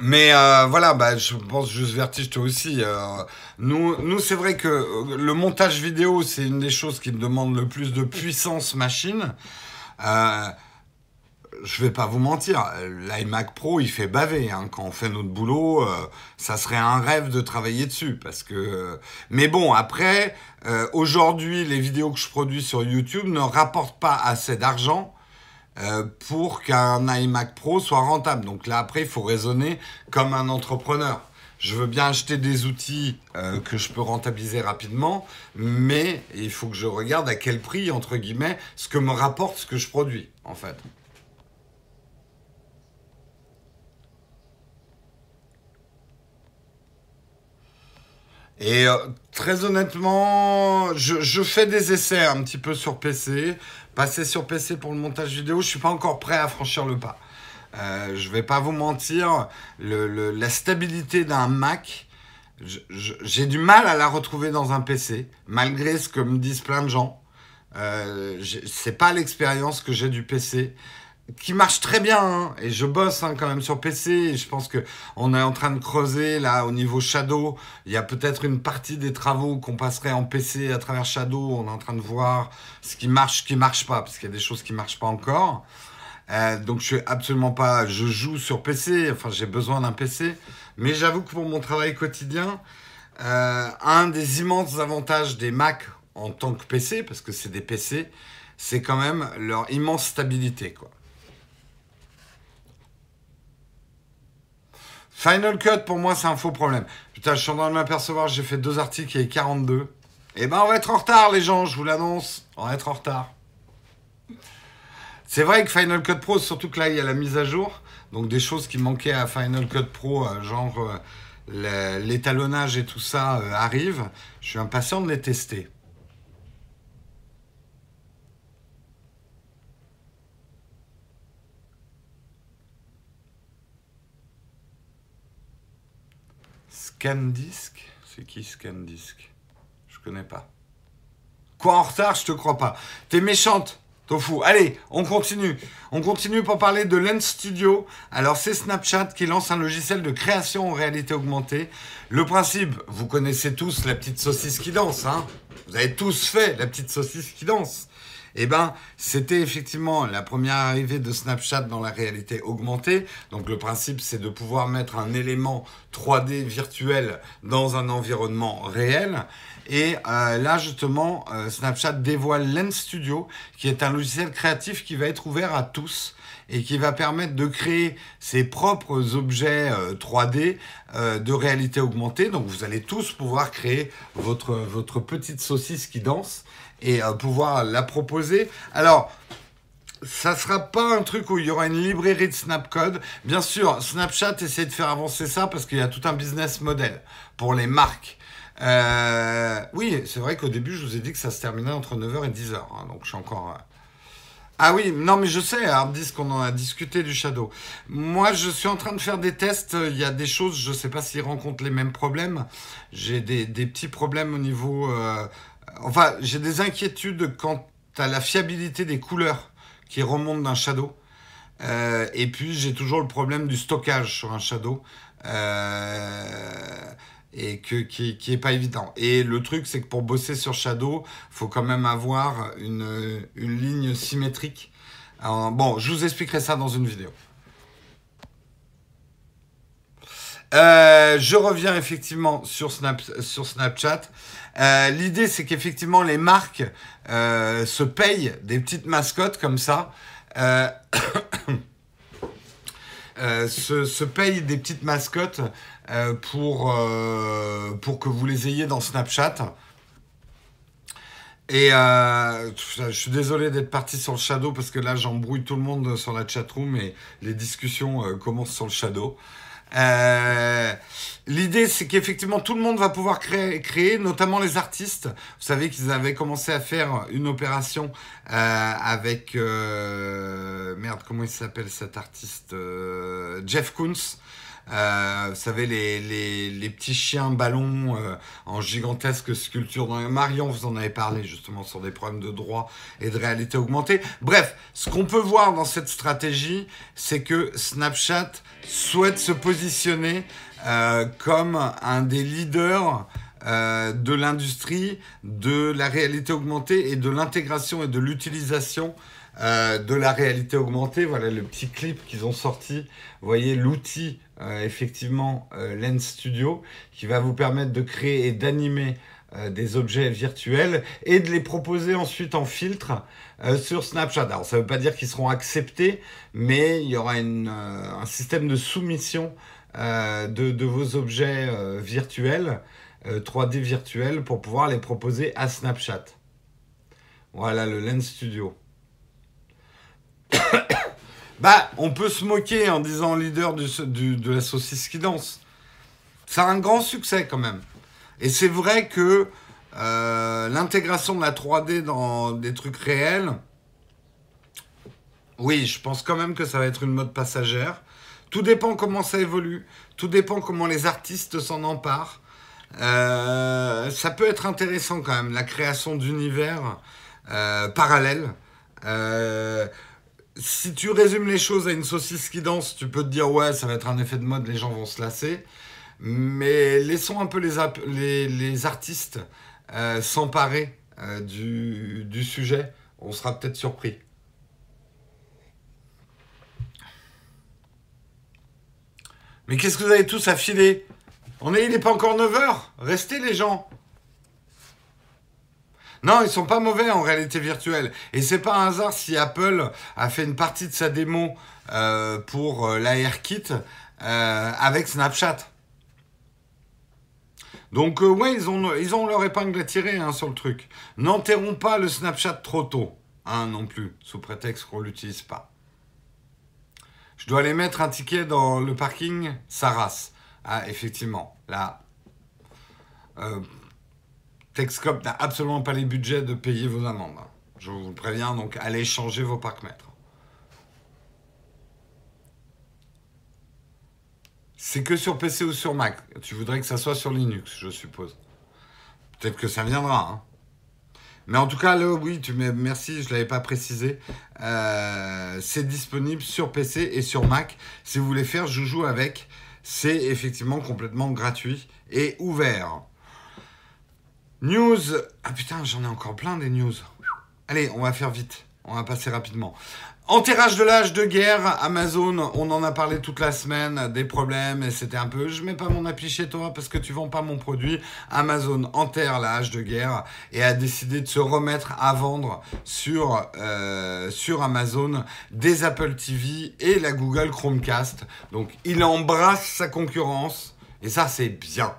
[SPEAKER 1] Mais euh, voilà, bah, je pense juste Vertige toi aussi. Euh, nous, nous c'est vrai que euh, le montage vidéo, c'est une des choses qui me demande le plus de puissance machine. Euh, je vais pas vous mentir, l'iMac Pro, il fait baver. Hein. Quand on fait notre boulot, ça serait un rêve de travailler dessus. Parce que, mais bon, après, aujourd'hui, les vidéos que je produis sur YouTube ne rapportent pas assez d'argent euh, pour qu'un iMac Pro soit rentable. Donc là, après, il faut raisonner comme un entrepreneur. Je veux bien acheter des outils euh, que je peux rentabiliser rapidement, mais il faut que je regarde à quel prix, entre guillemets, ce que me rapporte ce que je produis, en fait. Et euh, très honnêtement, je, je, fais des essais un petit peu sur PC. Passer sur PC pour le montage vidéo, je suis pas encore prêt à franchir le pas. Euh, je vais pas vous mentir, le, la stabilité d'un Mac, j'ai du mal à la retrouver dans un PC, malgré ce que me disent plein de gens. Euh, c'est pas l'expérience que j'ai du PC qui marche très bien. Hein. et je bosse hein, quand même sur PC. Et je pense que on est en train de creuser là au niveau Shadow. Il y a peut-être une partie des travaux qu'on passerait en PC à travers Shadow. On est en train de voir ce qui marche, ce qui marche pas, parce qu'il y a des choses qui marchent pas encore. Euh, donc je suis absolument pas. Je joue sur PC. Enfin, j'ai besoin d'un PC. Mais j'avoue que pour mon travail quotidien, euh, un des immenses avantages des Mac en tant que PC, parce que c'est des PC, c'est quand même leur immense stabilité, quoi. Final Cut, pour moi, c'est un faux problème. Putain, je suis en train de m'apercevoir, j'ai fait deux articles et 42. Eh ben, on va être en retard, les gens, je vous l'annonce. On va être en retard. C'est vrai que Final Cut Pro, surtout que là, il y a la mise à jour. Donc, des choses qui manquaient à Final Cut Pro, euh, genre euh, l'étalonnage et tout ça, euh, arrivent. Je suis impatient de les tester. Scandisk? C'est qui Scandisk? Je connais pas. Quoi en retard? Je te crois pas. T'es méchante Tofu. Allez, on continue. On continue pour parler de Lens Studio. Alors, c'est Snapchat qui lance un logiciel de création en réalité augmentée. Le principe, vous connaissez tous la petite saucisse qui danse, hein Vous avez tous fait la petite saucisse qui danse. Eh ben, c'était effectivement la première arrivée de Snapchat dans la réalité augmentée. Donc le principe, c'est de pouvoir mettre un élément 3D virtuel dans un environnement réel. Et euh, là, justement, euh, Snapchat dévoile Lens Studio, qui est un logiciel créatif qui va être ouvert à tous et qui va permettre de créer ses propres objets 3D euh, de réalité augmentée. Donc vous allez tous pouvoir créer votre, votre petite saucisse qui danse et euh, pouvoir la proposer. Alors, ça sera pas un truc où il y aura une librairie de Snapcode. Bien sûr, Snapchat essaie de faire avancer ça parce qu'il y a tout un business model pour les marques. Euh, oui, c'est vrai qu'au début, je vous ai dit que ça se terminait entre 9h et 10h. Hein, donc, je suis encore... Euh, ah oui, non, mais je sais, Harddisk, on en a discuté du Shadow. Moi, je suis en train de faire des tests. Il y a des choses, je ne sais pas s'ils rencontrent les mêmes problèmes. J'ai des, petits problèmes au niveau Enfin, j'ai des inquiétudes quant à la fiabilité des couleurs qui remontent d'un shadow. Euh, et puis, j'ai toujours le problème du stockage sur un shadow. Euh, et que, qui, qui est pas évident. Et le truc, c'est que pour bosser sur Shadow, faut quand même avoir une, une ligne symétrique. bon, je vous expliquerai ça dans une vidéo. Euh, je reviens effectivement sur, Snap, sur Snapchat. Euh, l'idée, c'est qu'effectivement, les marques euh, se payent des petites mascottes comme ça. se, se, payent des petites mascottes pour, pour que vous les ayez dans Snapchat. Et je suis désolé d'être parti sur le Shadow parce que là j'embrouille tout le monde sur la chatroom et les discussions commencent sur le Shadow. Euh, l'idée, c'est qu'effectivement, tout le monde va pouvoir créer, créer, notamment les artistes. Vous savez qu'ils avaient commencé à faire une opération euh, avec... Euh, merde, comment il s'appelle cet artiste Jeff Koons. Euh, vous savez, les, les, les, petits chiens ballons euh, en gigantesque sculpture. Dans Marion, vous en avez parlé justement sur des problèmes de droit et de réalité augmentée. Bref, ce qu'on peut voir dans cette stratégie, c'est que Snapchat souhaite se positionner euh, comme un des leaders de l'industrie, de la réalité augmentée et de l'intégration et de l'utilisation euh, de la réalité augmentée. Voilà le petit clip qu'ils ont sorti. Vous voyez l'outil euh, effectivement euh, Lens Studio qui va vous permettre de créer et d'animer euh, des objets virtuels et de les proposer ensuite en filtre sur Snapchat. Alors ça ne veut pas dire qu'ils seront acceptés, mais il y aura une, un système de soumission de, de, vos objets virtuels, 3D virtuels, pour pouvoir les proposer à Snapchat. Voilà le Lens Studio. Bah, on peut se moquer en disant leader de la saucisse qui danse. Ça un grand succès quand même. Et c'est vrai que euh, l'intégration de la 3D dans des trucs réels, oui, je pense quand même que ça va être une mode passagère. Tout dépend comment ça évolue, tout dépend comment les artistes s'en emparent. Euh, ça peut être intéressant quand même, la création d'univers euh, parallèles si tu résumes les choses à une saucisse qui danse, tu peux te dire ouais, ça va être un effet de mode, les gens vont se lasser. Mais laissons un peu les, les, artistes euh, s'emparer euh, du, sujet. On sera peut-être surpris. Mais qu'est-ce que vous avez tous à filer On est, il n'est pas encore 9h. Restez les gens. Non, ils sont pas mauvais en réalité virtuelle. Et c'est pas un hasard si Apple a fait une partie de sa démo euh, pour euh, l'AirKit euh, avec Snapchat. Donc ouais, ils ont, leur épingle à tirer hein, sur le truc. N'enterrons pas le Snapchat trop tôt, hein, non plus, sous prétexte qu'on l'utilise pas. Je dois aller mettre un ticket dans le parking Saras. Ah, effectivement, là, Texcop n'a absolument pas les budgets de payer vos amendes. Je vous préviens, donc allez changer vos parcs-mètres. C'est que sur PC ou sur Mac. Tu voudrais que ça soit sur Linux, je suppose. Peut-être que ça viendra. Hein. Mais en tout cas, oui, merci, je ne l'avais pas précisé. Euh, c'est disponible sur PC et sur Mac. Si vous voulez faire joujou avec, c'est effectivement complètement gratuit et ouvert. News. Ah putain, j'en ai encore plein des news. Allez, on va faire vite. On va passer rapidement. Enterrage de l'âge de guerre, Amazon, on en a parlé toute la semaine, des problèmes, et c'était un peu, je mets pas mon appli chez toi parce que tu vends pas mon produit. Amazon enterre l'âge de guerre et a décidé de se remettre à vendre sur, euh, sur Amazon des Apple TV et la Google Chromecast. Donc il embrasse sa concurrence, et ça c'est bien.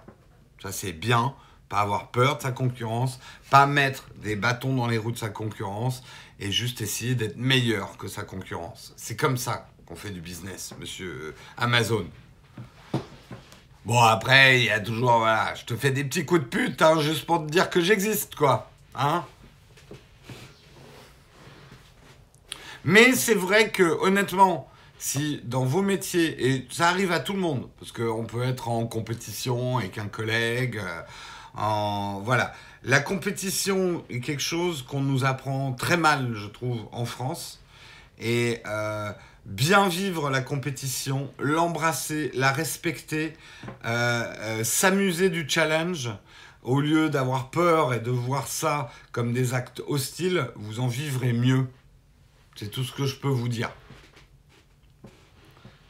[SPEAKER 1] Ça c'est bien pas avoir peur de sa concurrence, pas mettre des bâtons dans les roues de sa concurrence et juste essayer d'être meilleur que sa concurrence. C'est comme ça qu'on fait du business, monsieur Amazon. Bon, après, il y a toujours, voilà, je te fais des petits coups de pute, hein, juste pour te dire que j'existe, quoi. Hein Mais c'est vrai que, honnêtement, si dans vos métiers, et ça arrive à tout le monde, parce qu'on peut être en compétition avec un collègue, voilà. La compétition est quelque chose qu'on nous apprend très mal, je trouve, en France. Et euh, bien vivre la compétition, l'embrasser, la respecter, euh, euh, s'amuser du challenge, au lieu d'avoir peur et de voir ça comme des actes hostiles, vous en vivrez mieux. C'est tout ce que je peux vous dire.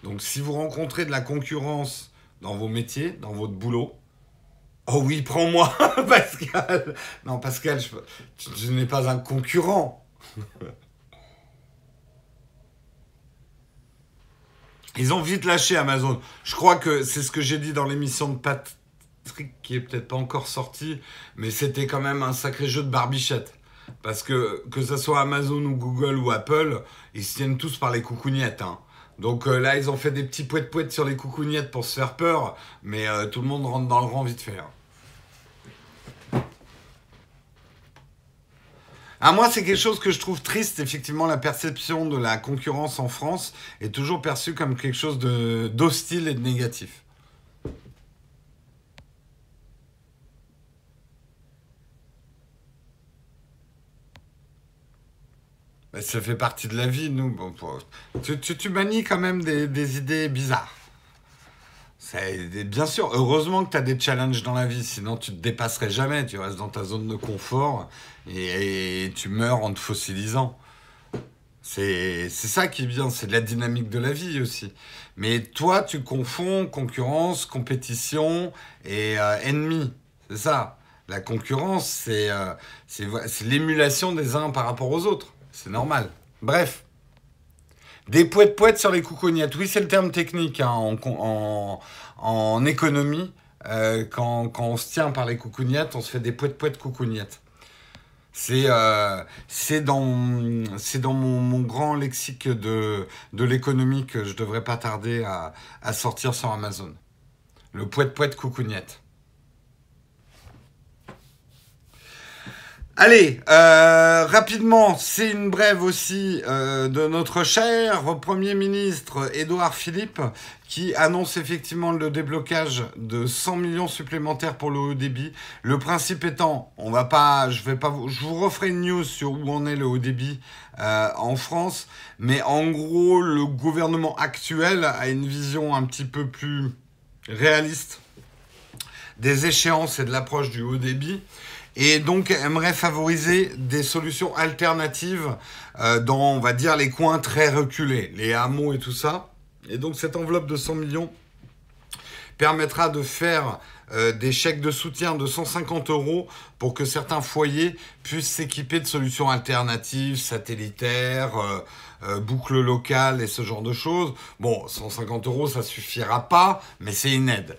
[SPEAKER 1] Donc si vous rencontrez de la concurrence dans vos métiers, dans votre boulot. Oh oui, prends-moi, Pascal. Non, Pascal, je, je n'ai pas un concurrent. Ils ont vite lâché Amazon. Je crois que c'est ce que j'ai dit dans l'émission de Patrick, qui est peut-être pas encore sorti, mais c'était quand même un sacré jeu de barbichette. Parce que que ce soit Amazon ou Google ou Apple, ils se tiennent tous par les coucougnettes. Hein. Donc euh, là, ils ont fait des petits poètes sur les coucougnettes pour se faire peur, mais euh, tout le monde rentre dans le rang vite fait. Hein. À ah, moi, c'est quelque chose que je trouve triste. Effectivement, la perception de la concurrence en France est toujours perçue comme quelque chose d'hostile et de négatif. Ça fait partie de la vie, nous. tu, manies quand même des idées bizarres. Bien sûr, heureusement que tu as des challenges dans la vie, sinon tu te dépasserais jamais, tu restes dans ta zone de confort et, tu meurs en te fossilisant. C'est ça qui est bien, c'est la dynamique de la vie aussi. Mais toi, tu confonds concurrence, compétition et euh, ennemi. C'est ça. La concurrence, c'est euh, l'émulation des uns par rapport aux autres. C'est normal. Bref. Des poètes poètes sur les coucougnettes. Oui, c'est le terme technique hein, en, en, économie. Euh, quand, quand, on se tient par les coucougnettes, on se fait des poètes poètes coucougnettes. C'est euh, dans, dans mon, mon, grand lexique de, de l'économie que je devrais pas tarder à, à sortir sur Amazon. Le poète poète coucougnette. Allez, euh, rapidement, c'est une brève aussi euh, de notre cher Premier ministre Édouard Philippe qui annonce effectivement le déblocage de 100 millions supplémentaires pour le haut débit. Le principe étant, on va pas, je vais pas, vous, je vous referai une news sur où en est le haut débit euh, en France, mais en gros, le gouvernement actuel a une vision un petit peu plus réaliste des échéances et de l'approche du haut débit et donc aimerait favoriser des solutions alternatives euh, dans, on va dire, les coins très reculés, les hameaux et tout ça. Et donc cette enveloppe de 100 millions permettra de faire euh, des chèques de soutien de 150 euros pour que certains foyers puissent s'équiper de solutions alternatives, satellitaires, euh, euh, boucles locales et ce genre de choses. Bon, 150 euros, ça suffira pas, mais c'est une aide.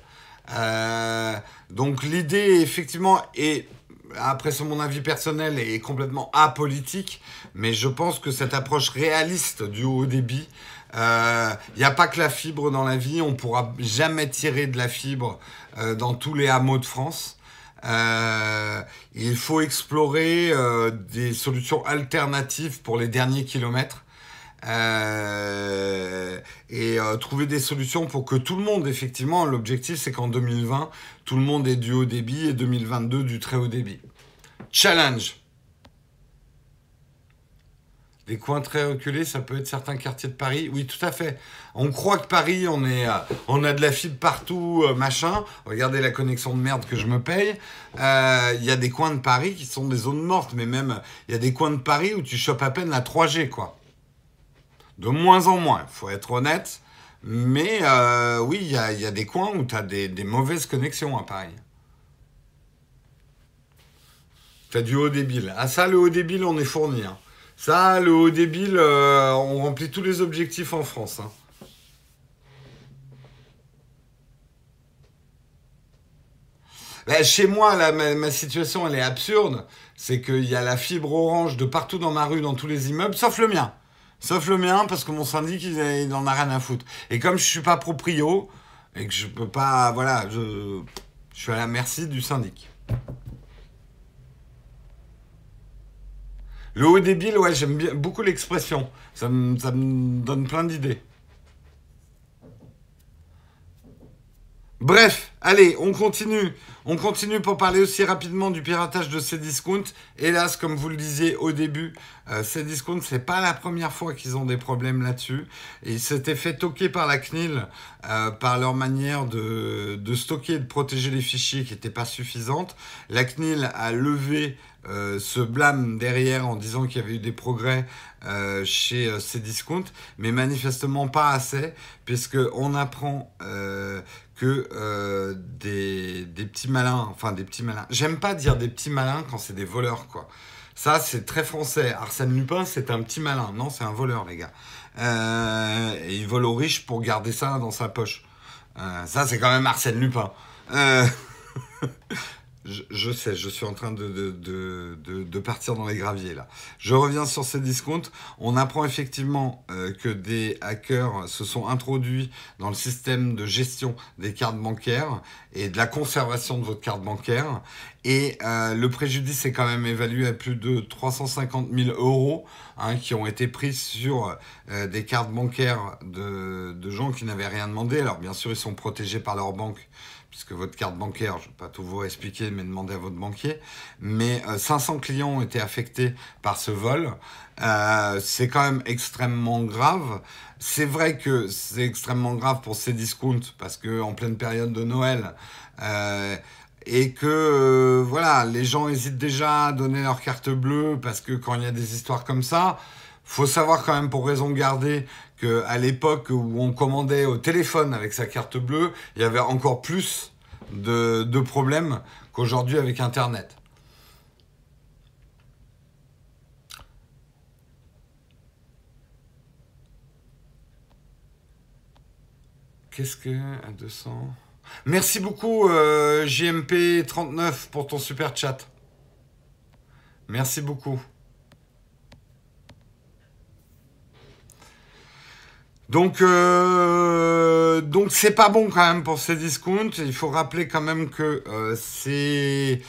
[SPEAKER 1] donc l'idée, effectivement, est après c'est mon avis personnel et complètement apolitique, mais je pense que cette approche réaliste du haut débit, il euh, n'y a pas que la fibre dans la vie, on pourra jamais tirer de la fibre euh, dans tous les hameaux de France. Euh, il faut explorer des solutions alternatives pour les derniers kilomètres. Et trouver des solutions pour que tout le monde, effectivement, l'objectif c'est qu'en 2020, tout le monde ait du haut débit et 2022 du très haut débit. Challenge. Des coins très reculés, ça peut être certains quartiers de Paris. Oui, tout à fait. On croit que Paris, on, est, euh, on a de la fibre partout, euh, machin. Regardez la connexion de merde que je me paye. Euh, il y a des coins de Paris qui sont des zones mortes, mais même il y a des coins de Paris où tu chopes à peine la 3G, quoi. De moins en moins, faut être honnête. Mais oui, il y a, des coins où tu as des, mauvaises connexions à Paris. T'as du haut débile. Ah ça, le haut débile, on est fourni. Hein. Ça, le haut débile, euh, on remplit tous les objectifs en France. Hein. Ben, chez moi, ma, situation, elle est absurde. C'est qu'il y a la fibre orange de partout dans ma rue, dans tous les immeubles, sauf le mien. Sauf le mien, parce que mon syndic, il, en a rien à foutre. Et comme je suis pas proprio, et que je peux pas... Voilà, je, je suis à la merci du syndic. Le haut débile, ouais, j'aime beaucoup l'expression. Ça me, ça me donne plein d'idées. Bref, allez, on continue. On continue pour parler aussi rapidement du piratage de Cdiscount. Hélas, comme vous le disiez au début, euh, Cdiscount, c'est pas la première fois qu'ils ont des problèmes là-dessus. Ils s'étaient fait toquer par la CNIL euh, par leur manière de, stocker et de protéger les fichiers qui n'étaient pas suffisantes. La CNIL a levé euh, se blâme derrière en disant qu'il y avait eu des progrès euh, chez euh, Cdiscount, mais manifestement pas assez, puisque on apprend que euh, des, petits malins, enfin des petits malins, j'aime pas dire des petits malins quand c'est des voleurs, quoi. Ça, c'est très français. Arsène Lupin, c'est un petit malin. Non, c'est un voleur, les gars. Euh, et il vole aux riches pour garder ça dans sa poche. Euh, ça, c'est quand même Arsène Lupin. Je, sais, je suis en train de, de, de, de, de partir dans les graviers là. Je reviens sur ces discounts. On apprend effectivement euh, que des hackers se sont introduits dans le système de gestion des cartes bancaires et de la conservation de votre carte bancaire. Et euh, le préjudice est quand même évalué à plus de 350 000 euros hein, qui ont été pris sur euh, des cartes bancaires de, de gens qui n'avaient rien demandé. Alors bien sûr, ils sont protégés par leur banque puisque votre carte bancaire, je ne vais pas tout vous expliquer, mais demandez à votre banquier. Mais euh, 500 clients ont été affectés par ce vol. Euh, c'est quand même extrêmement grave. C'est vrai que c'est extrêmement grave pour ces discounts, parce que en pleine période de Noël, euh, et que euh, voilà, les gens hésitent déjà à donner leur carte bleue, parce que quand il y a des histoires comme ça, faut savoir quand même pour raison garder que à l'époque où on commandait au téléphone avec sa carte bleue, il y avait encore plus de, problèmes qu'aujourd'hui avec Internet. Qu'est-ce que à 200 Merci beaucoup euh, JMP39 pour ton super chat. Merci beaucoup. Donc, euh, donc c'est pas bon quand même pour ces discounts. Il faut rappeler quand même que euh, ces,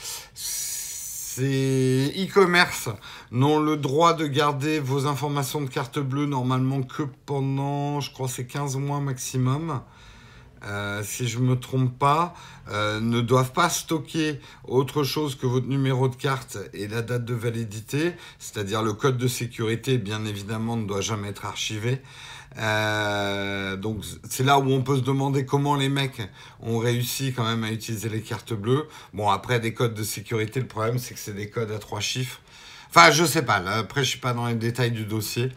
[SPEAKER 1] e-commerce n'ont le droit de garder vos informations de carte bleue normalement que pendant, je crois, c'est 15 mois maximum. Euh, si je me trompe pas, ne doivent pas stocker autre chose que votre numéro de carte et la date de validité, c'est-à-dire le code de sécurité, bien évidemment, ne doit jamais être archivé. Euh, donc c'est là où on peut se demander comment les mecs ont réussi quand même à utiliser les cartes bleues. Bon après des codes de sécurité, le problème c'est que c'est des codes à trois chiffres. Enfin je sais pas, après je suis pas dans les détails du dossier.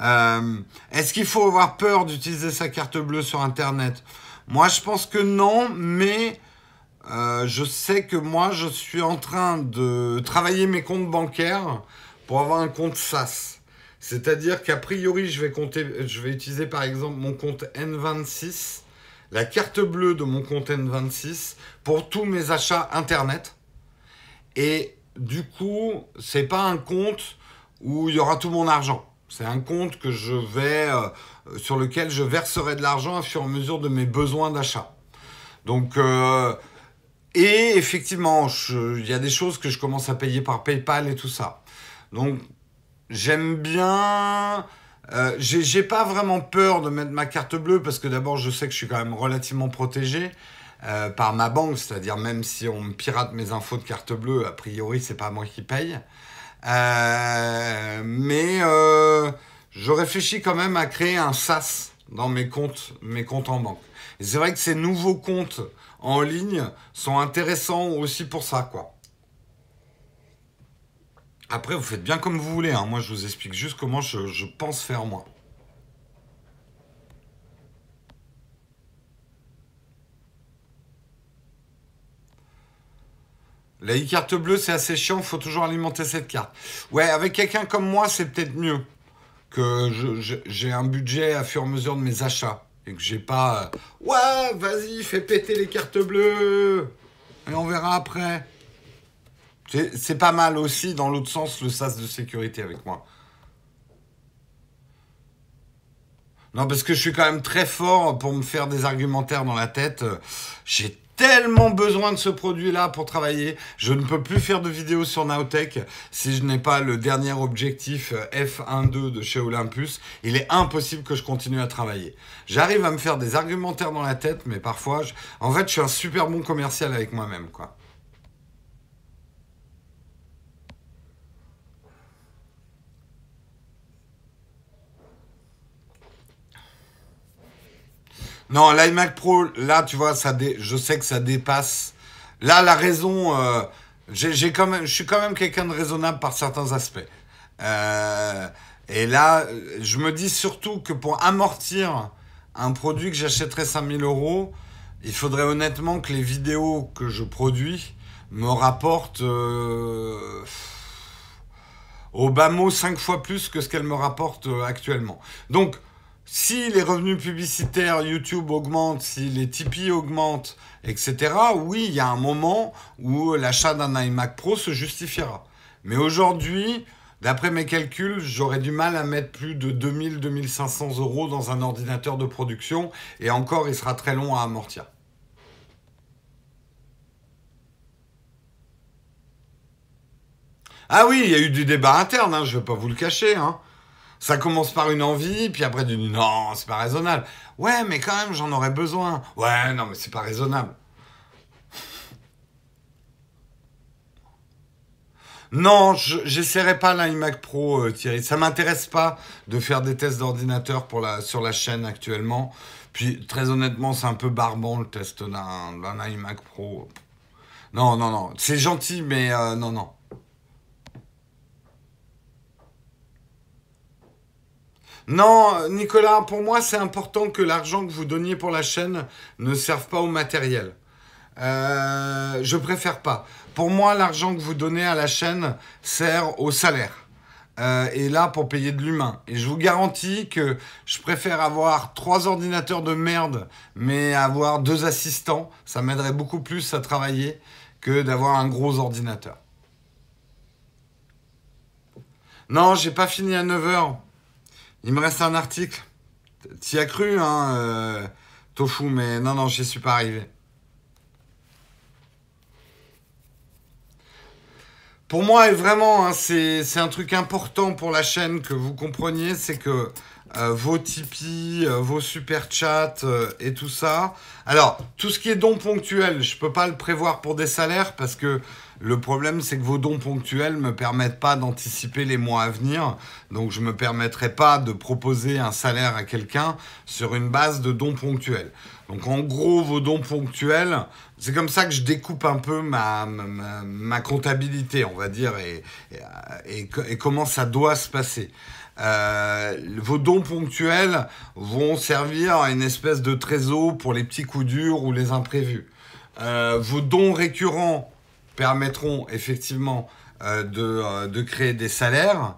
[SPEAKER 1] Euh, Est-ce qu'il faut avoir peur d'utiliser sa carte bleue sur Internet? Moi je pense que non, mais euh, je sais que moi je suis en train de travailler mes comptes bancaires pour avoir un compte SAS. C'est-à-dire qu'a priori, je vais, compter, je vais utiliser par exemple mon compte N26, la carte bleue de mon compte N26 pour tous mes achats Internet. Et du coup, c'est pas un compte où il y aura tout mon argent. C'est un compte que je vais, euh, sur lequel je verserai de l'argent à fur et à mesure de mes besoins d'achat. Donc, euh, et effectivement, il y a des choses que je commence à payer par PayPal et tout ça. Donc, J'aime bien. Euh, j'ai pas vraiment peur de mettre ma carte bleue parce que d'abord je sais que je suis quand même relativement protégé euh, par ma banque, c'est-à-dire même si on me pirate mes infos de carte bleue, a priori c'est pas moi qui paye. Euh, mais euh, je réfléchis quand même à créer un SAS dans mes comptes, mes comptes en banque. C'est vrai que ces nouveaux comptes en ligne sont intéressants aussi pour ça, quoi. Après, vous faites bien comme vous voulez. Hein. Moi, je vous explique juste comment je, pense faire moi. La e-carte bleue, c'est assez chiant, il faut toujours alimenter cette carte. Ouais, avec quelqu'un comme moi, c'est peut-être mieux que j'ai un budget à fur et à mesure de mes achats. Et que j'ai pas... Euh, ouais, vas-y, fais péter les cartes bleues. Et on verra après. C'est pas mal aussi, dans l'autre sens, le sas de sécurité avec moi. Non, parce que je suis quand même très fort pour me faire des argumentaires dans la tête. J'ai tellement besoin de ce produit-là pour travailler. Je ne peux plus faire de vidéos sur Nowtech si je n'ai pas le dernier objectif F1.2 de chez Olympus. Il est impossible que je continue à travailler. J'arrive à me faire des argumentaires dans la tête, mais parfois, en fait, je suis un super bon commercial avec moi-même, quoi. Non, l'iMac Pro, là, tu vois, ça je sais que ça dépasse. Là, la raison, euh, J'ai quand même, je suis quand même quelqu'un de raisonnable par certains aspects. Euh, et là, je me dis surtout que pour amortir un produit que j'achèterais 5000 euros, il faudrait honnêtement que les vidéos que je produis me rapportent euh, au bas mot 5 fois plus que ce qu'elles me rapportent actuellement. Donc, si les revenus publicitaires YouTube augmentent, si les Tipeee augmentent, etc., oui, il y a un moment où l'achat d'un iMac Pro se justifiera. Mais aujourd'hui, d'après mes calculs, j'aurais du mal à mettre plus de 2000-2500 euros dans un ordinateur de production, et encore, il sera très long à amortir. Ah oui, il y a eu du débat interne, hein, je ne vais pas vous le cacher. Hein. Ça commence par une envie, puis après tu dis non, c'est pas raisonnable. Ouais, mais quand même, j'en aurais besoin. Ouais, non, mais c'est pas raisonnable. Non, j'essaierai pas l'iMac Pro, euh, Thierry. Ça m'intéresse pas de faire des tests d'ordinateur sur la chaîne actuellement. Puis, très honnêtement, c'est un peu barbant le test d'un iMac Pro. Non, non, non. C'est gentil, mais euh, non, non. Non, Nicolas, pour moi, c'est important que l'argent que vous donniez pour la chaîne ne serve pas au matériel. Euh, je préfère pas. Pour moi, l'argent que vous donnez à la chaîne sert au salaire. Euh, et là, pour payer de l'humain. Et je vous garantis que je préfère avoir trois ordinateurs de merde, mais avoir deux assistants. Ça m'aiderait beaucoup plus à travailler que d'avoir un gros ordinateur. Non, j'ai pas fini à 9h. Il me reste un article. T'y as cru, hein, euh, Tofu, mais non, non, j'y suis pas arrivé. Pour moi, vraiment, hein, c'est un truc important pour la chaîne que vous compreniez, c'est que euh, vos Tipeee, euh, vos super chats et tout ça. Alors, tout ce qui est dons ponctuels, je ne peux pas le prévoir pour des salaires parce que le problème, c'est que vos dons ponctuels ne me permettent pas d'anticiper les mois à venir. Donc, je ne me permettrai pas de proposer un salaire à quelqu'un sur une base de dons ponctuels. Donc, en gros, vos dons ponctuels, c'est comme ça que je découpe un peu ma, ma, comptabilité, on va dire, et, et, comment ça doit se passer. Euh, vos dons ponctuels vont servir à une espèce de trésor pour les petits coups durs ou les imprévus. Euh, vos dons récurrents permettront effectivement euh, euh, de, créer des salaires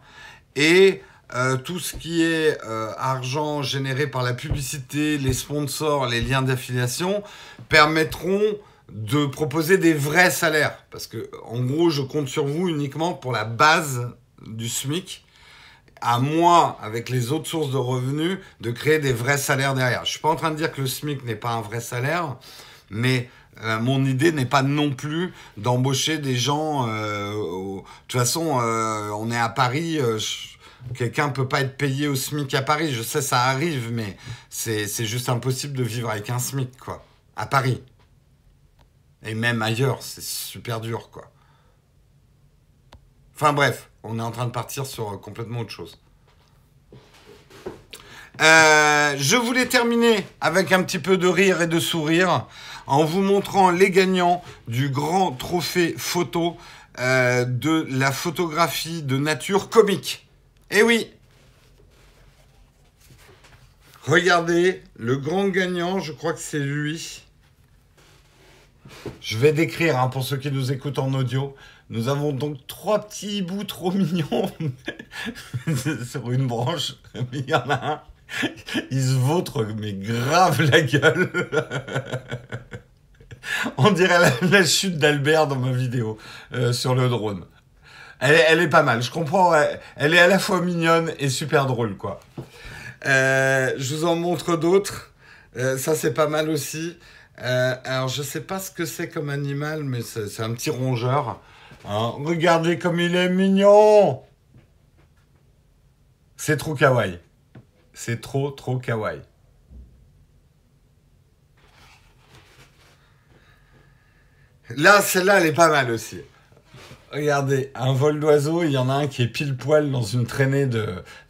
[SPEAKER 1] et euh, tout ce qui est argent généré par la publicité, les sponsors, les liens d'affiliation permettront de proposer des vrais salaires. Parce que, en gros, je compte sur vous uniquement pour la base du SMIC, à moi, avec les autres sources de revenus, de créer des vrais salaires derrière. Je ne suis pas en train de dire que le SMIC n'est pas un vrai salaire, mais euh, mon idée n'est pas non plus d'embaucher des gens. Euh, de toute façon, euh, on est à Paris. Quelqu'un peut pas être payé au SMIC à Paris. Je sais, ça arrive, mais c'est juste impossible de vivre avec un SMIC, quoi. À Paris. Et même ailleurs, c'est super dur, quoi. Enfin bref, on est en train de partir sur complètement autre chose. je voulais terminer avec un petit peu de rire et de sourire en vous montrant les gagnants du grand trophée photo euh, de la photographie de nature comique. Eh oui Regardez, le grand gagnant, je crois que c'est lui. Je vais décrire hein, pour ceux qui nous écoutent en audio. Nous avons donc trois petits bouts trop mignons sur une branche. Il y en a un il se vautre, mais grave la gueule. On dirait la, chute d'Albert dans ma vidéo euh, sur le drone. Elle, est pas mal, je comprends. Elle est à la fois mignonne et super drôle, quoi. Euh, je vous en montre d'autres. Euh, ça, c'est pas mal aussi. alors, je sais pas ce que c'est comme animal, mais c'est un petit rongeur. Hein. Regardez comme il est mignon C'est trop kawaii. C'est trop, trop kawaii. Là, celle-là, elle est pas mal aussi. Regardez, un vol d'oiseau, il y en a un qui est pile poil dans une traînée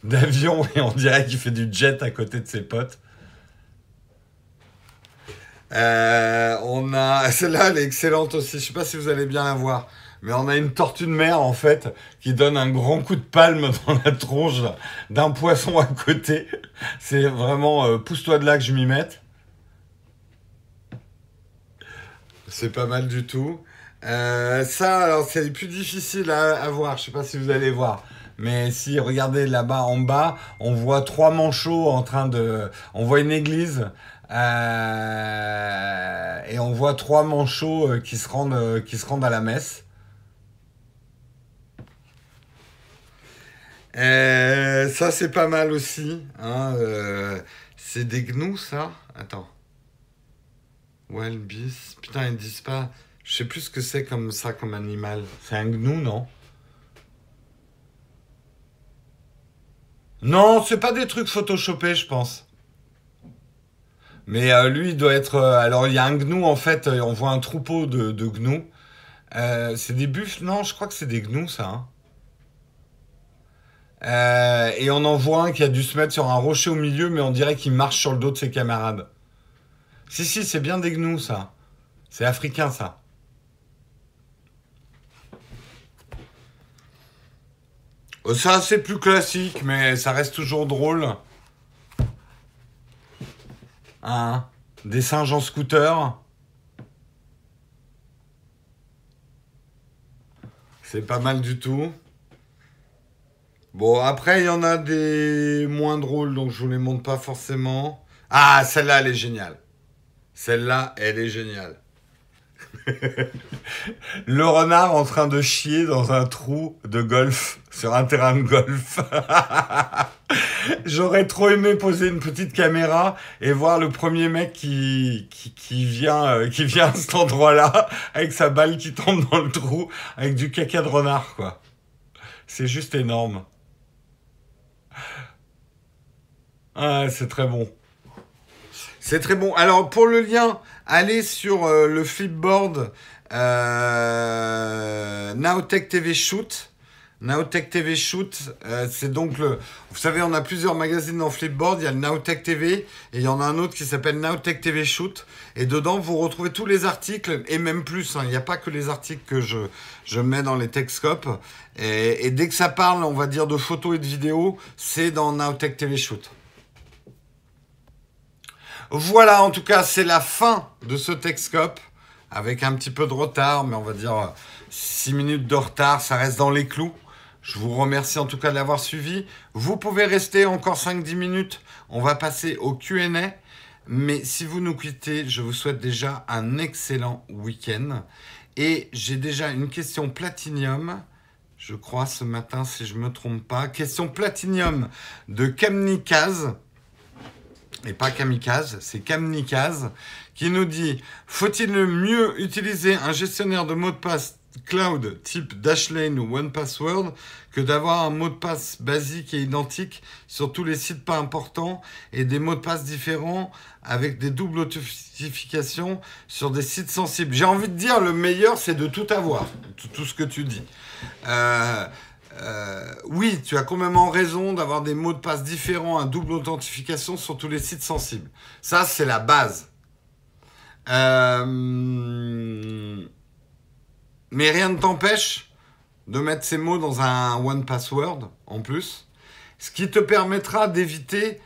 [SPEAKER 1] d'avion et on dirait qu'il fait du jet à côté de ses potes. Euh, on a celle-là, elle est excellente aussi. Je sais pas si vous allez bien la voir. Mais on a une tortue de mer en fait qui donne un grand coup de palme dans la tronche d'un poisson à côté. C'est vraiment euh, pousse-toi de là que je m'y mette. C'est pas mal du tout. Euh, ça, alors c'est plus difficile à, voir. Je sais pas si vous allez voir. Mais si regardez là-bas en bas, on voit trois manchots en train de. On voit une église euh, et on voit trois manchots qui se rendent, qui se rendent à la messe. Ça c'est pas mal aussi. Hein, c'est des gnous ça? Attends. Beast. Putain ils disent pas. Je sais plus ce que c'est comme ça comme animal. C'est un gnou non? Non, c'est pas des trucs photoshopés, je pense. Mais euh, lui, il doit être. Euh, alors, il y a un gnou, en fait, euh, on voit un troupeau de, de gnous. c'est des buffles? Non, je crois que c'est des gnous, ça. Hein. Et on en voit un qui a dû se mettre sur un rocher au milieu, mais on dirait qu'il marche sur le dos de ses camarades. Si, si, c'est bien des gnous, ça. C'est africain, ça. Ça, c'est plus classique, mais ça reste toujours drôle. Hein? Des singes en scooter? C'est pas mal du tout. Bon, après, il y en a des moins drôles, donc je vous les montre pas forcément. Ah, celle-là, elle est géniale. Celle-là, elle est géniale. le renard en train de chier dans un trou de golf, sur un terrain de golf. J'aurais trop aimé poser une petite caméra et voir le premier mec qui, qui, vient, euh, qui vient à cet endroit-là, avec sa balle qui tombe dans le trou, avec du caca de renard, quoi. C'est juste énorme. Ah, c'est très bon. C'est très bon. Alors, pour le lien, allez sur euh, le flipboard euh, Nowtech TV Shoot. Nowtech TV Shoot, euh, c'est donc le. Vous savez, on a plusieurs magazines dans Flipboard. Il y a le Nowtech TV et il y en a un autre qui s'appelle Nowtech TV Shoot. Et dedans, vous retrouvez tous les articles et même plus. Hein. Il n'y a pas que les articles que je, je mets dans les Techscopes. Et, dès que ça parle, on va dire, de photos et de vidéos, c'est dans Nowtech TV Shoot. Voilà, en tout cas, c'est la fin de ce Texcope. Avec un petit peu de retard, mais on va dire 6 minutes de retard, ça reste dans les clous. Je vous remercie en tout cas de l'avoir suivi. Vous pouvez rester encore 5-10 minutes. On va passer au QA. Mais si vous nous quittez, je vous souhaite déjà un excellent week-end. Et j'ai déjà une question platinium, je crois, ce matin, si je ne me trompe pas. Question platinium de Kamnikaz et pas Kamikaze, c'est Kamnikaz, qui nous dit Faut-il mieux utiliser un gestionnaire de mots de passe cloud type Dashlane ou OnePassword que d'avoir un mot de passe basique et identique sur tous les sites pas importants et des mots de passe différents avec des doubles authentifications sur des sites sensibles? J'ai envie de dire le meilleur c'est de tout avoir, tout, ce que tu dis. Euh, euh, oui, tu as quand même en raison d'avoir des mots de passe différents, un double authentification sur tous les sites sensibles. Ça, c'est la base. Euh, mais rien ne t'empêche de mettre ces mots dans un one password en plus, ce qui te permettra d'éviter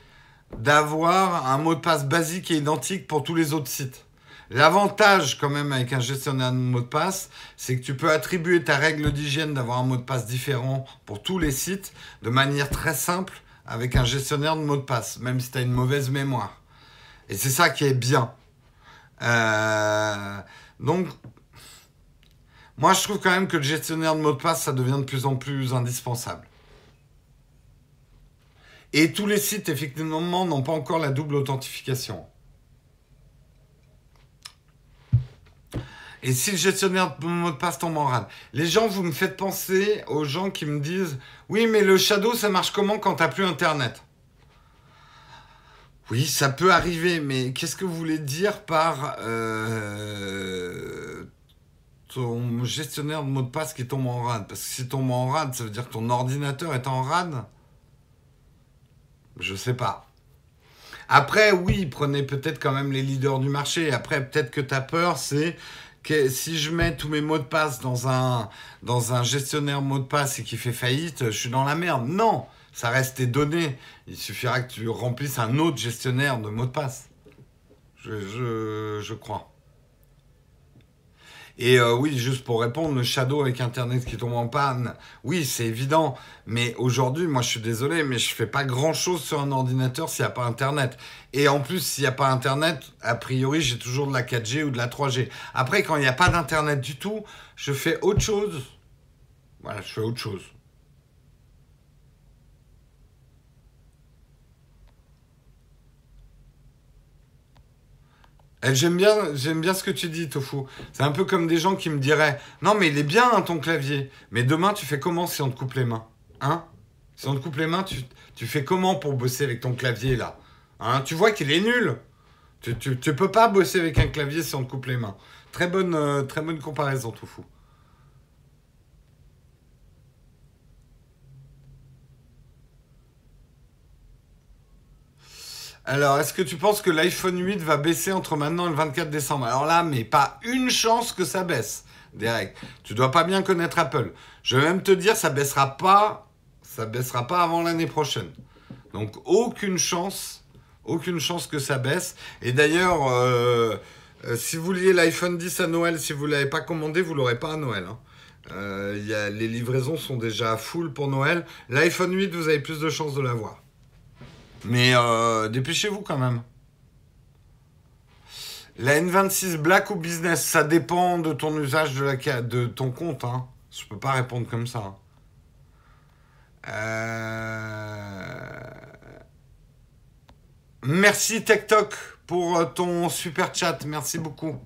[SPEAKER 1] d'avoir un mot de passe basique et identique pour tous les autres sites. L'avantage quand même avec un gestionnaire de mot de passe, c'est que tu peux attribuer ta règle d'hygiène d'avoir un mot de passe différent pour tous les sites de manière très simple avec un gestionnaire de mot de passe, même si tu as une mauvaise mémoire. Et c'est ça qui est bien. Euh, donc, moi je trouve quand même que le gestionnaire de mot de passe, ça devient de plus en plus indispensable. Et tous les sites, effectivement, n'ont pas encore la double authentification. Et si le gestionnaire de mot de passe tombe en rade Les gens, vous me faites penser aux gens qui me disent Oui, mais le Shadow, ça marche comment quand t'as plus Internet? Oui, ça peut arriver, mais qu'est-ce que vous voulez dire par euh, ton gestionnaire de mot de passe qui tombe en rade? Parce que si tombe en rade, ça veut dire que ton ordinateur est en rade? Je sais pas. Après, oui, prenez peut-être quand même les leaders du marché. Après, peut-être que ta peur, c'est si je mets tous mes mots de passe dans un, dans un gestionnaire mot de passe et qui fait faillite, je suis dans la merde. Non, ça reste tes données. Il suffira que tu remplisses un autre gestionnaire de mots de passe. Je, je crois. Et euh, oui, juste pour répondre, le Shadow avec Internet qui tombe en panne, oui, c'est évident. Mais aujourd'hui, moi, je suis désolé, mais je fais pas grand-chose sur un ordinateur s'il n'y a pas Internet. Et en plus, s'il n'y a pas Internet, a priori, j'ai toujours de la 4G ou de la 3G. Après, quand il n'y a pas d'Internet du tout, je fais autre chose. Voilà, je fais autre chose. J'aime bien, j'aime bien ce que tu dis, Tofu. C'est un peu comme des gens qui me diraient Non, mais il est bien hein, ton clavier. Mais demain, tu fais comment si on te coupe les mains? Hein? Si on te coupe les mains, tu, tu fais comment pour bosser avec ton clavier là? Hein? Tu vois qu'il est nul. Tu, tu, peux pas bosser avec un clavier si on te coupe les mains. Très bonne, euh, très bonne comparaison, Tofu. Alors, est-ce que tu penses que l'iPhone 8 va baisser entre maintenant et le 24 décembre? Alors là, mais pas une chance que ça baisse, Derek. Tu dois pas bien connaître Apple. Je vais même te dire, ça baissera pas, ça baissera pas avant l'année prochaine. Donc aucune chance, aucune chance que ça baisse. Et d'ailleurs, euh, euh, si vous vouliez l'iPhone 10 à Noël, si vous l'avez pas commandé, vous l'aurez pas à Noël. Hein. Euh, les livraisons sont déjà full pour Noël. L'iPhone 8, vous avez plus de chances de l'avoir. Mais euh, dépêchez-vous quand même. La N26 Black ou Business, ça dépend de ton usage de, ton compte. Hein. Je peux pas répondre comme ça. Euh... Merci TikTok pour ton super chat. Merci beaucoup.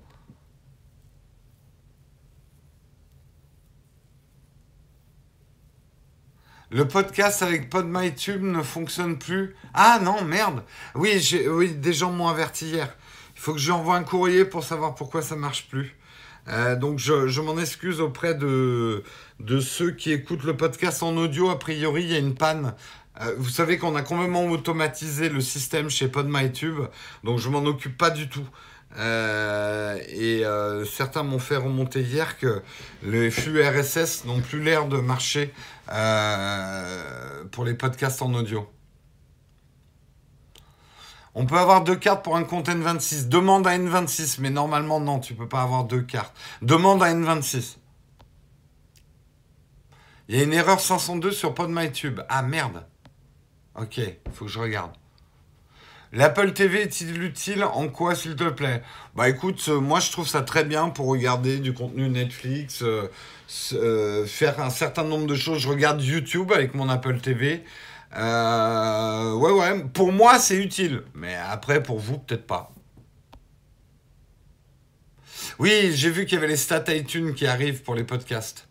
[SPEAKER 1] Le podcast avec PodMyTube ne fonctionne plus. Ah non, merde. Oui, oui, des gens m'ont averti hier. Il faut que j'envoie un courrier pour savoir pourquoi ça marche plus. Euh, donc je, m'en excuse auprès de, ceux qui écoutent le podcast en audio. A priori, il y a une panne. Euh, vous savez qu'on a complètement automatisé le système chez PodMyTube, donc je m'en occupe pas du tout. Euh, et certains m'ont fait remonter hier que les flux RSS n'ont plus l'air de marcher euh, pour les podcasts en audio. On peut avoir deux cartes pour un compte N26. Demande à N26, mais normalement non, tu peux pas avoir deux cartes. Demande à N26. Il y a une erreur 502 sur PodMyTube. Ah merde. Ok, faut que je regarde. L'Apple TV est-il utile? En quoi, s'il te plaît? Bah écoute, euh, moi je trouve ça très bien pour regarder du contenu Netflix, euh, euh, faire un certain nombre de choses. Je regarde YouTube avec mon Apple TV. ouais, ouais, pour moi c'est utile, mais après pour vous peut-être pas. Oui, j'ai vu qu'il y avait les stats iTunes qui arrivent pour les podcasts.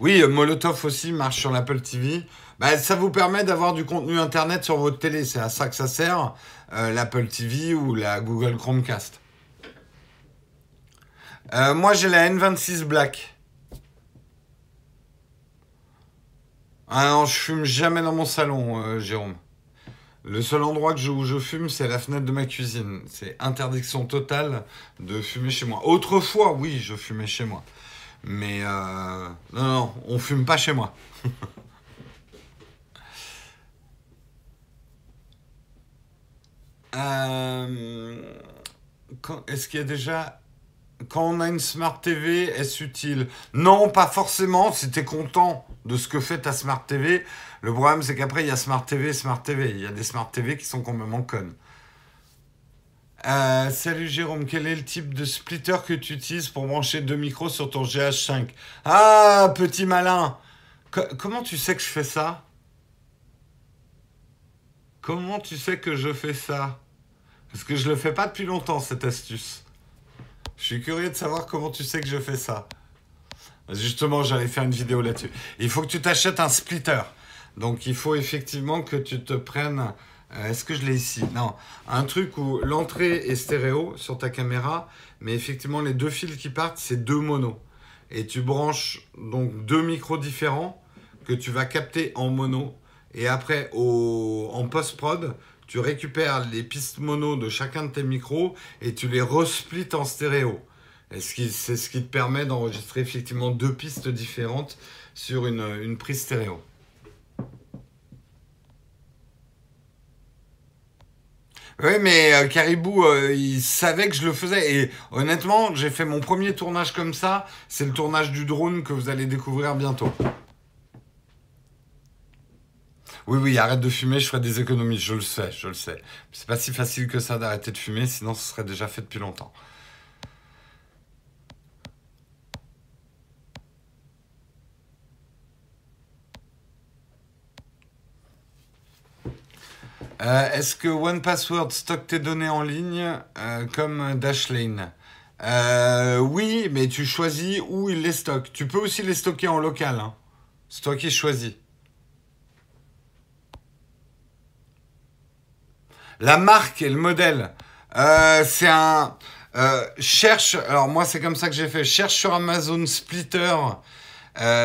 [SPEAKER 1] Oui, Molotov aussi marche sur l'Apple TV. Bah, ça vous permet d'avoir du contenu internet sur votre télé. C'est à ça que ça sert, euh, l'Apple TV ou la Google Chromecast. Euh, moi, j'ai la N26 Black. Ah non, je fume jamais dans mon salon, euh, Jérôme. Le seul endroit que je, où je fume, c'est la fenêtre de ma cuisine. C'est interdiction totale de fumer chez moi. Autrefois, oui, je fumais chez moi. Mais non, non, on fume pas chez moi. est-ce qu'il y a déjà... Quand on a une Smart TV, est-ce utile? Non, pas forcément, si tu es content de ce que fait ta Smart TV. Le problème, c'est qu'après, il y a Smart TV, Smart TV. Il y a des Smart TV qui sont complètement connes. Euh, salut Jérôme, quel est le type de splitter que tu utilises pour brancher deux micros sur ton GH5 Ah, petit malin Comment tu sais que je fais ça? Comment tu sais que je fais ça? Parce que je le fais pas depuis longtemps, cette astuce. Je suis curieux de savoir comment tu sais que je fais ça. Justement, j'allais faire une vidéo là-dessus. Il faut que tu t'achètes un splitter. Donc, il faut effectivement que tu te prennes. Euh, est-ce que je l'ai ici? Non. Un truc où l'entrée est stéréo sur ta caméra, mais effectivement, les deux fils qui partent, c'est deux monos. Et tu branches donc deux micros différents que tu vas capter en mono et après, au, en post-prod, tu récupères les pistes mono de chacun de tes micros et tu les resplits en stéréo. Et c'est ce qui te permet d'enregistrer effectivement deux pistes différentes sur une, une prise stéréo. Oui, mais euh, Caribou, euh, il savait que je le faisais. Et honnêtement, j'ai fait mon premier tournage comme ça. C'est le tournage du drone que vous allez découvrir bientôt. Oui, oui, arrête de fumer, je ferai des économies. Je le sais, je le sais. C'est pas si facile que ça d'arrêter de fumer, sinon ce serait déjà fait depuis longtemps. Euh, est-ce que OnePassword stocke tes données en ligne euh, comme Dashlane euh, Oui, mais tu choisis où il les stocke. Tu peux aussi les stocker en local. Hein. C'est toi qui choisis. La marque et le modèle. c'est un... cherche, alors moi c'est comme ça que j'ai fait, cherche sur Amazon Splitter,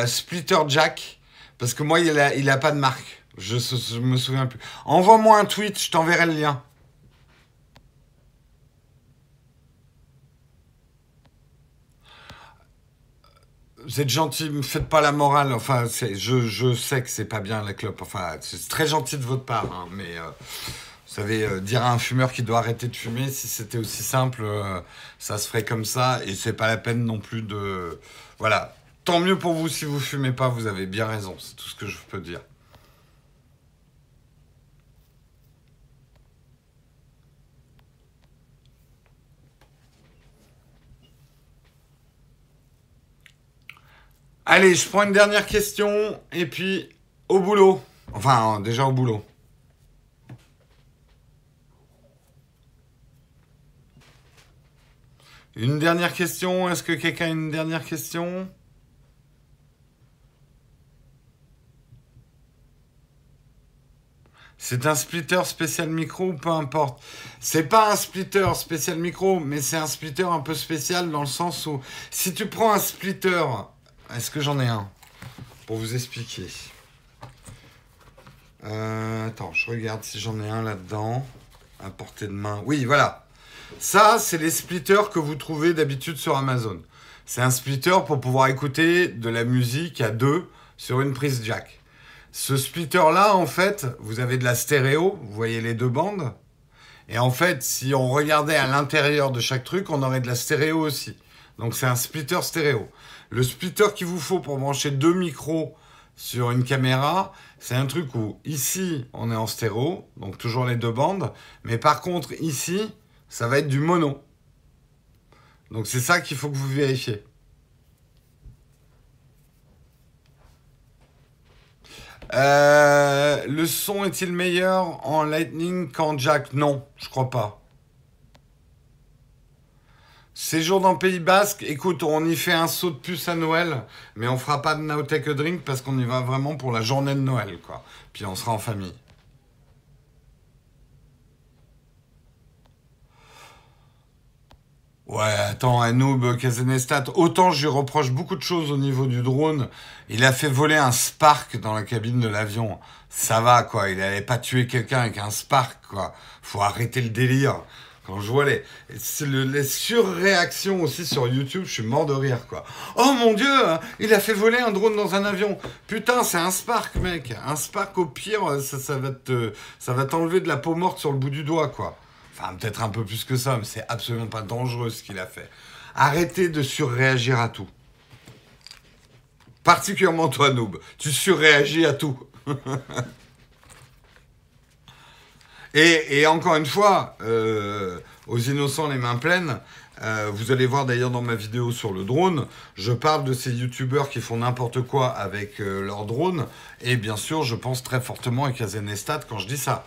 [SPEAKER 1] Splitter Jack, parce que moi il a, il a pas de marque. Je, ne me souviens plus. Envoie-moi un tweet, je t'enverrai le lien. Vous êtes gentil, me faites pas la morale. Enfin, je, je, sais que c'est pas bien la clope. Enfin, c'est très gentil de votre part, hein, mais euh, vous savez, euh, dire à un fumeur qu'il doit arrêter de fumer, si c'était aussi simple, euh, ça se ferait comme ça, et c'est pas la peine non plus de. Voilà. Tant mieux pour vous si vous fumez pas, vous avez bien raison. C'est tout ce que je peux dire. Allez, je prends une dernière question et puis au boulot. Enfin, déjà au boulot. Une dernière question. Est-ce que quelqu'un a une dernière question? C'est un splitter spécial micro peu importe? C'est pas un splitter spécial micro, mais c'est un splitter un peu spécial dans le sens où si tu prends un splitter est-ce que j'en ai un? Pour vous expliquer. Euh, attends, je regarde si j'en ai un là-dedans. À portée de main. Oui, voilà. Ça, c'est les splitters que vous trouvez d'habitude sur Amazon. C'est un splitter pour pouvoir écouter de la musique à deux sur une prise jack. Ce splitter-là, en fait, vous avez de la stéréo, vous voyez les deux bandes. Et en fait, si on regardait à l'intérieur de chaque truc, on aurait de la stéréo aussi. Donc c'est un splitter stéréo. Le splitter qu'il vous faut pour brancher deux micros sur une caméra, c'est un truc où ici on est en stéréo, donc toujours les deux bandes, mais par contre ici, ça va être du mono. Donc c'est ça qu'il faut que vous vérifiez. Euh, le son est-il meilleur en Lightning qu'en Jack? Non, je crois pas. Séjour dans le Pays Basque, écoute, on y fait un saut de puce à Noël, mais on fera pas de Now Take a Drink parce qu'on y va vraiment pour la journée de Noël, quoi. Puis on sera en famille. Ouais, attends, Anoub Kazenestat, autant je lui reproche beaucoup de choses au niveau du drone. Il a fait voler un Spark dans la cabine de l'avion. Ça va, quoi. Il n'avait pas tué quelqu'un avec un Spark, quoi. Faut arrêter le délire. Quand je vois les, surréactions aussi sur YouTube, je suis mort de rire, quoi. Oh mon dieu, hein, il a fait voler un drone dans un avion. Putain, c'est un Spark, mec. Un Spark, au pire, ça, va ça va t'enlever de la peau morte sur le bout du doigt, quoi. Enfin, peut-être un peu plus que ça, mais c'est absolument pas dangereux ce qu'il a fait. Arrêtez de surréagir à tout. Particulièrement toi, Noob. Tu surréagis à tout. Et, encore une fois, euh, aux innocents les mains pleines, euh, vous allez voir d'ailleurs dans ma vidéo sur le drone, je parle de ces youtubeurs qui font n'importe quoi avec euh, leur drone. Et bien sûr, je pense très fortement à Kazenestat quand je dis ça.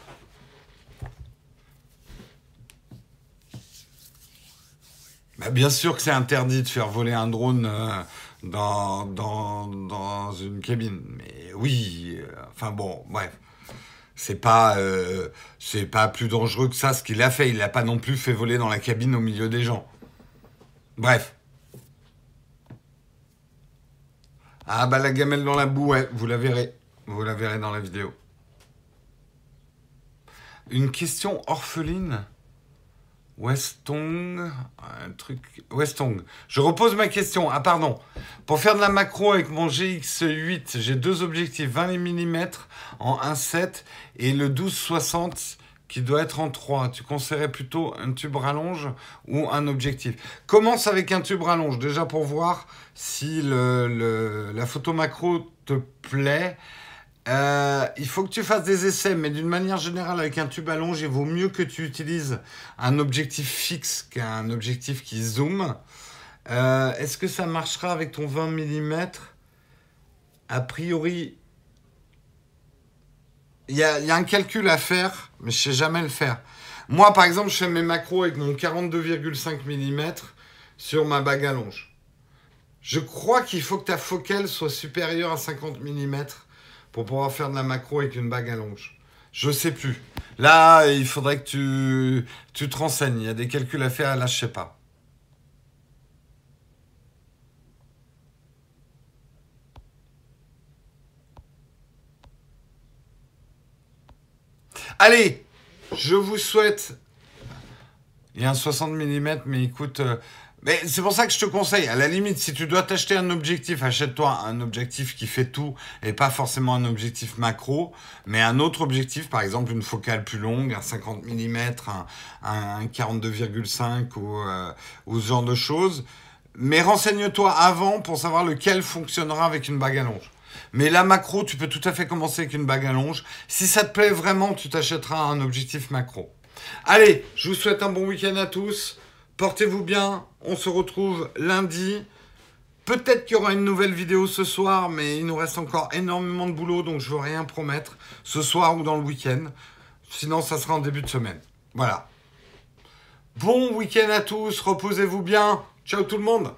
[SPEAKER 1] Bah, bien sûr que c'est interdit de faire voler un drone dans, dans, dans, une cabine. Mais oui, enfin bon, bref c'est pas euh, c'est pas plus dangereux que ça ce qu'il a fait. Il n'a pas non plus fait voler dans la cabine au milieu des gens. Bref. Ah bah la gamelle dans la boue, ouais, vous la verrez. Vous la verrez dans la vidéo. Une question orpheline? Westong, un truc. Westong. Je repose ma question. Ah, pardon. Pour faire de la macro avec mon GX8, j'ai deux objectifs 20 mm en 1.7 et le 12-60 qui doit être en 3. Tu conseillerais plutôt un tube rallonge ou un objectif? Commence avec un tube rallonge, déjà pour voir si la photo macro te plaît. Euh, il faut que tu fasses des essais, mais d'une manière générale, avec un tube allonge, il vaut mieux que tu utilises un objectif fixe qu'un objectif qui zoome. Euh, est-ce que ça marchera avec ton 20 mm A priori, il y, a, un calcul à faire, mais je sais jamais le faire. Moi, par exemple, je fais mes macros avec mon 42,5 mm sur ma bague à. Je crois qu'il faut que ta focale soit supérieure à 50 mm pour pouvoir faire de la macro avec une bague à longe. Je sais plus. Là, il faudrait que tu, tu te renseignes. Il y a des calculs à faire, là, je sais pas. Allez, je vous souhaite. Il y a un 60 mm, mais écoute. Euh, mais c'est pour ça que je te conseille, à la limite, si tu dois t'acheter un objectif, achète-toi un objectif qui fait tout et pas forcément un objectif macro, mais un autre objectif, par exemple une focale plus longue, un 50 mm, un, 42,5 ou, euh, ou ce genre de choses. Mais renseigne-toi avant pour savoir lequel fonctionnera avec une bague à longe. Mais la macro, tu peux tout à fait commencer avec une bague à longe. Si ça te plaît vraiment, tu t'achèteras un objectif macro. Allez, je vous souhaite un bon week-end à tous. Portez-vous bien. On se retrouve lundi. Peut-être qu'il y aura une nouvelle vidéo ce soir, mais il nous reste encore énormément de boulot, donc je ne veux rien promettre ce soir ou dans le week-end. Sinon, ça sera en début de semaine. Voilà. Bon week-end à tous. Reposez-vous bien. Ciao tout le monde.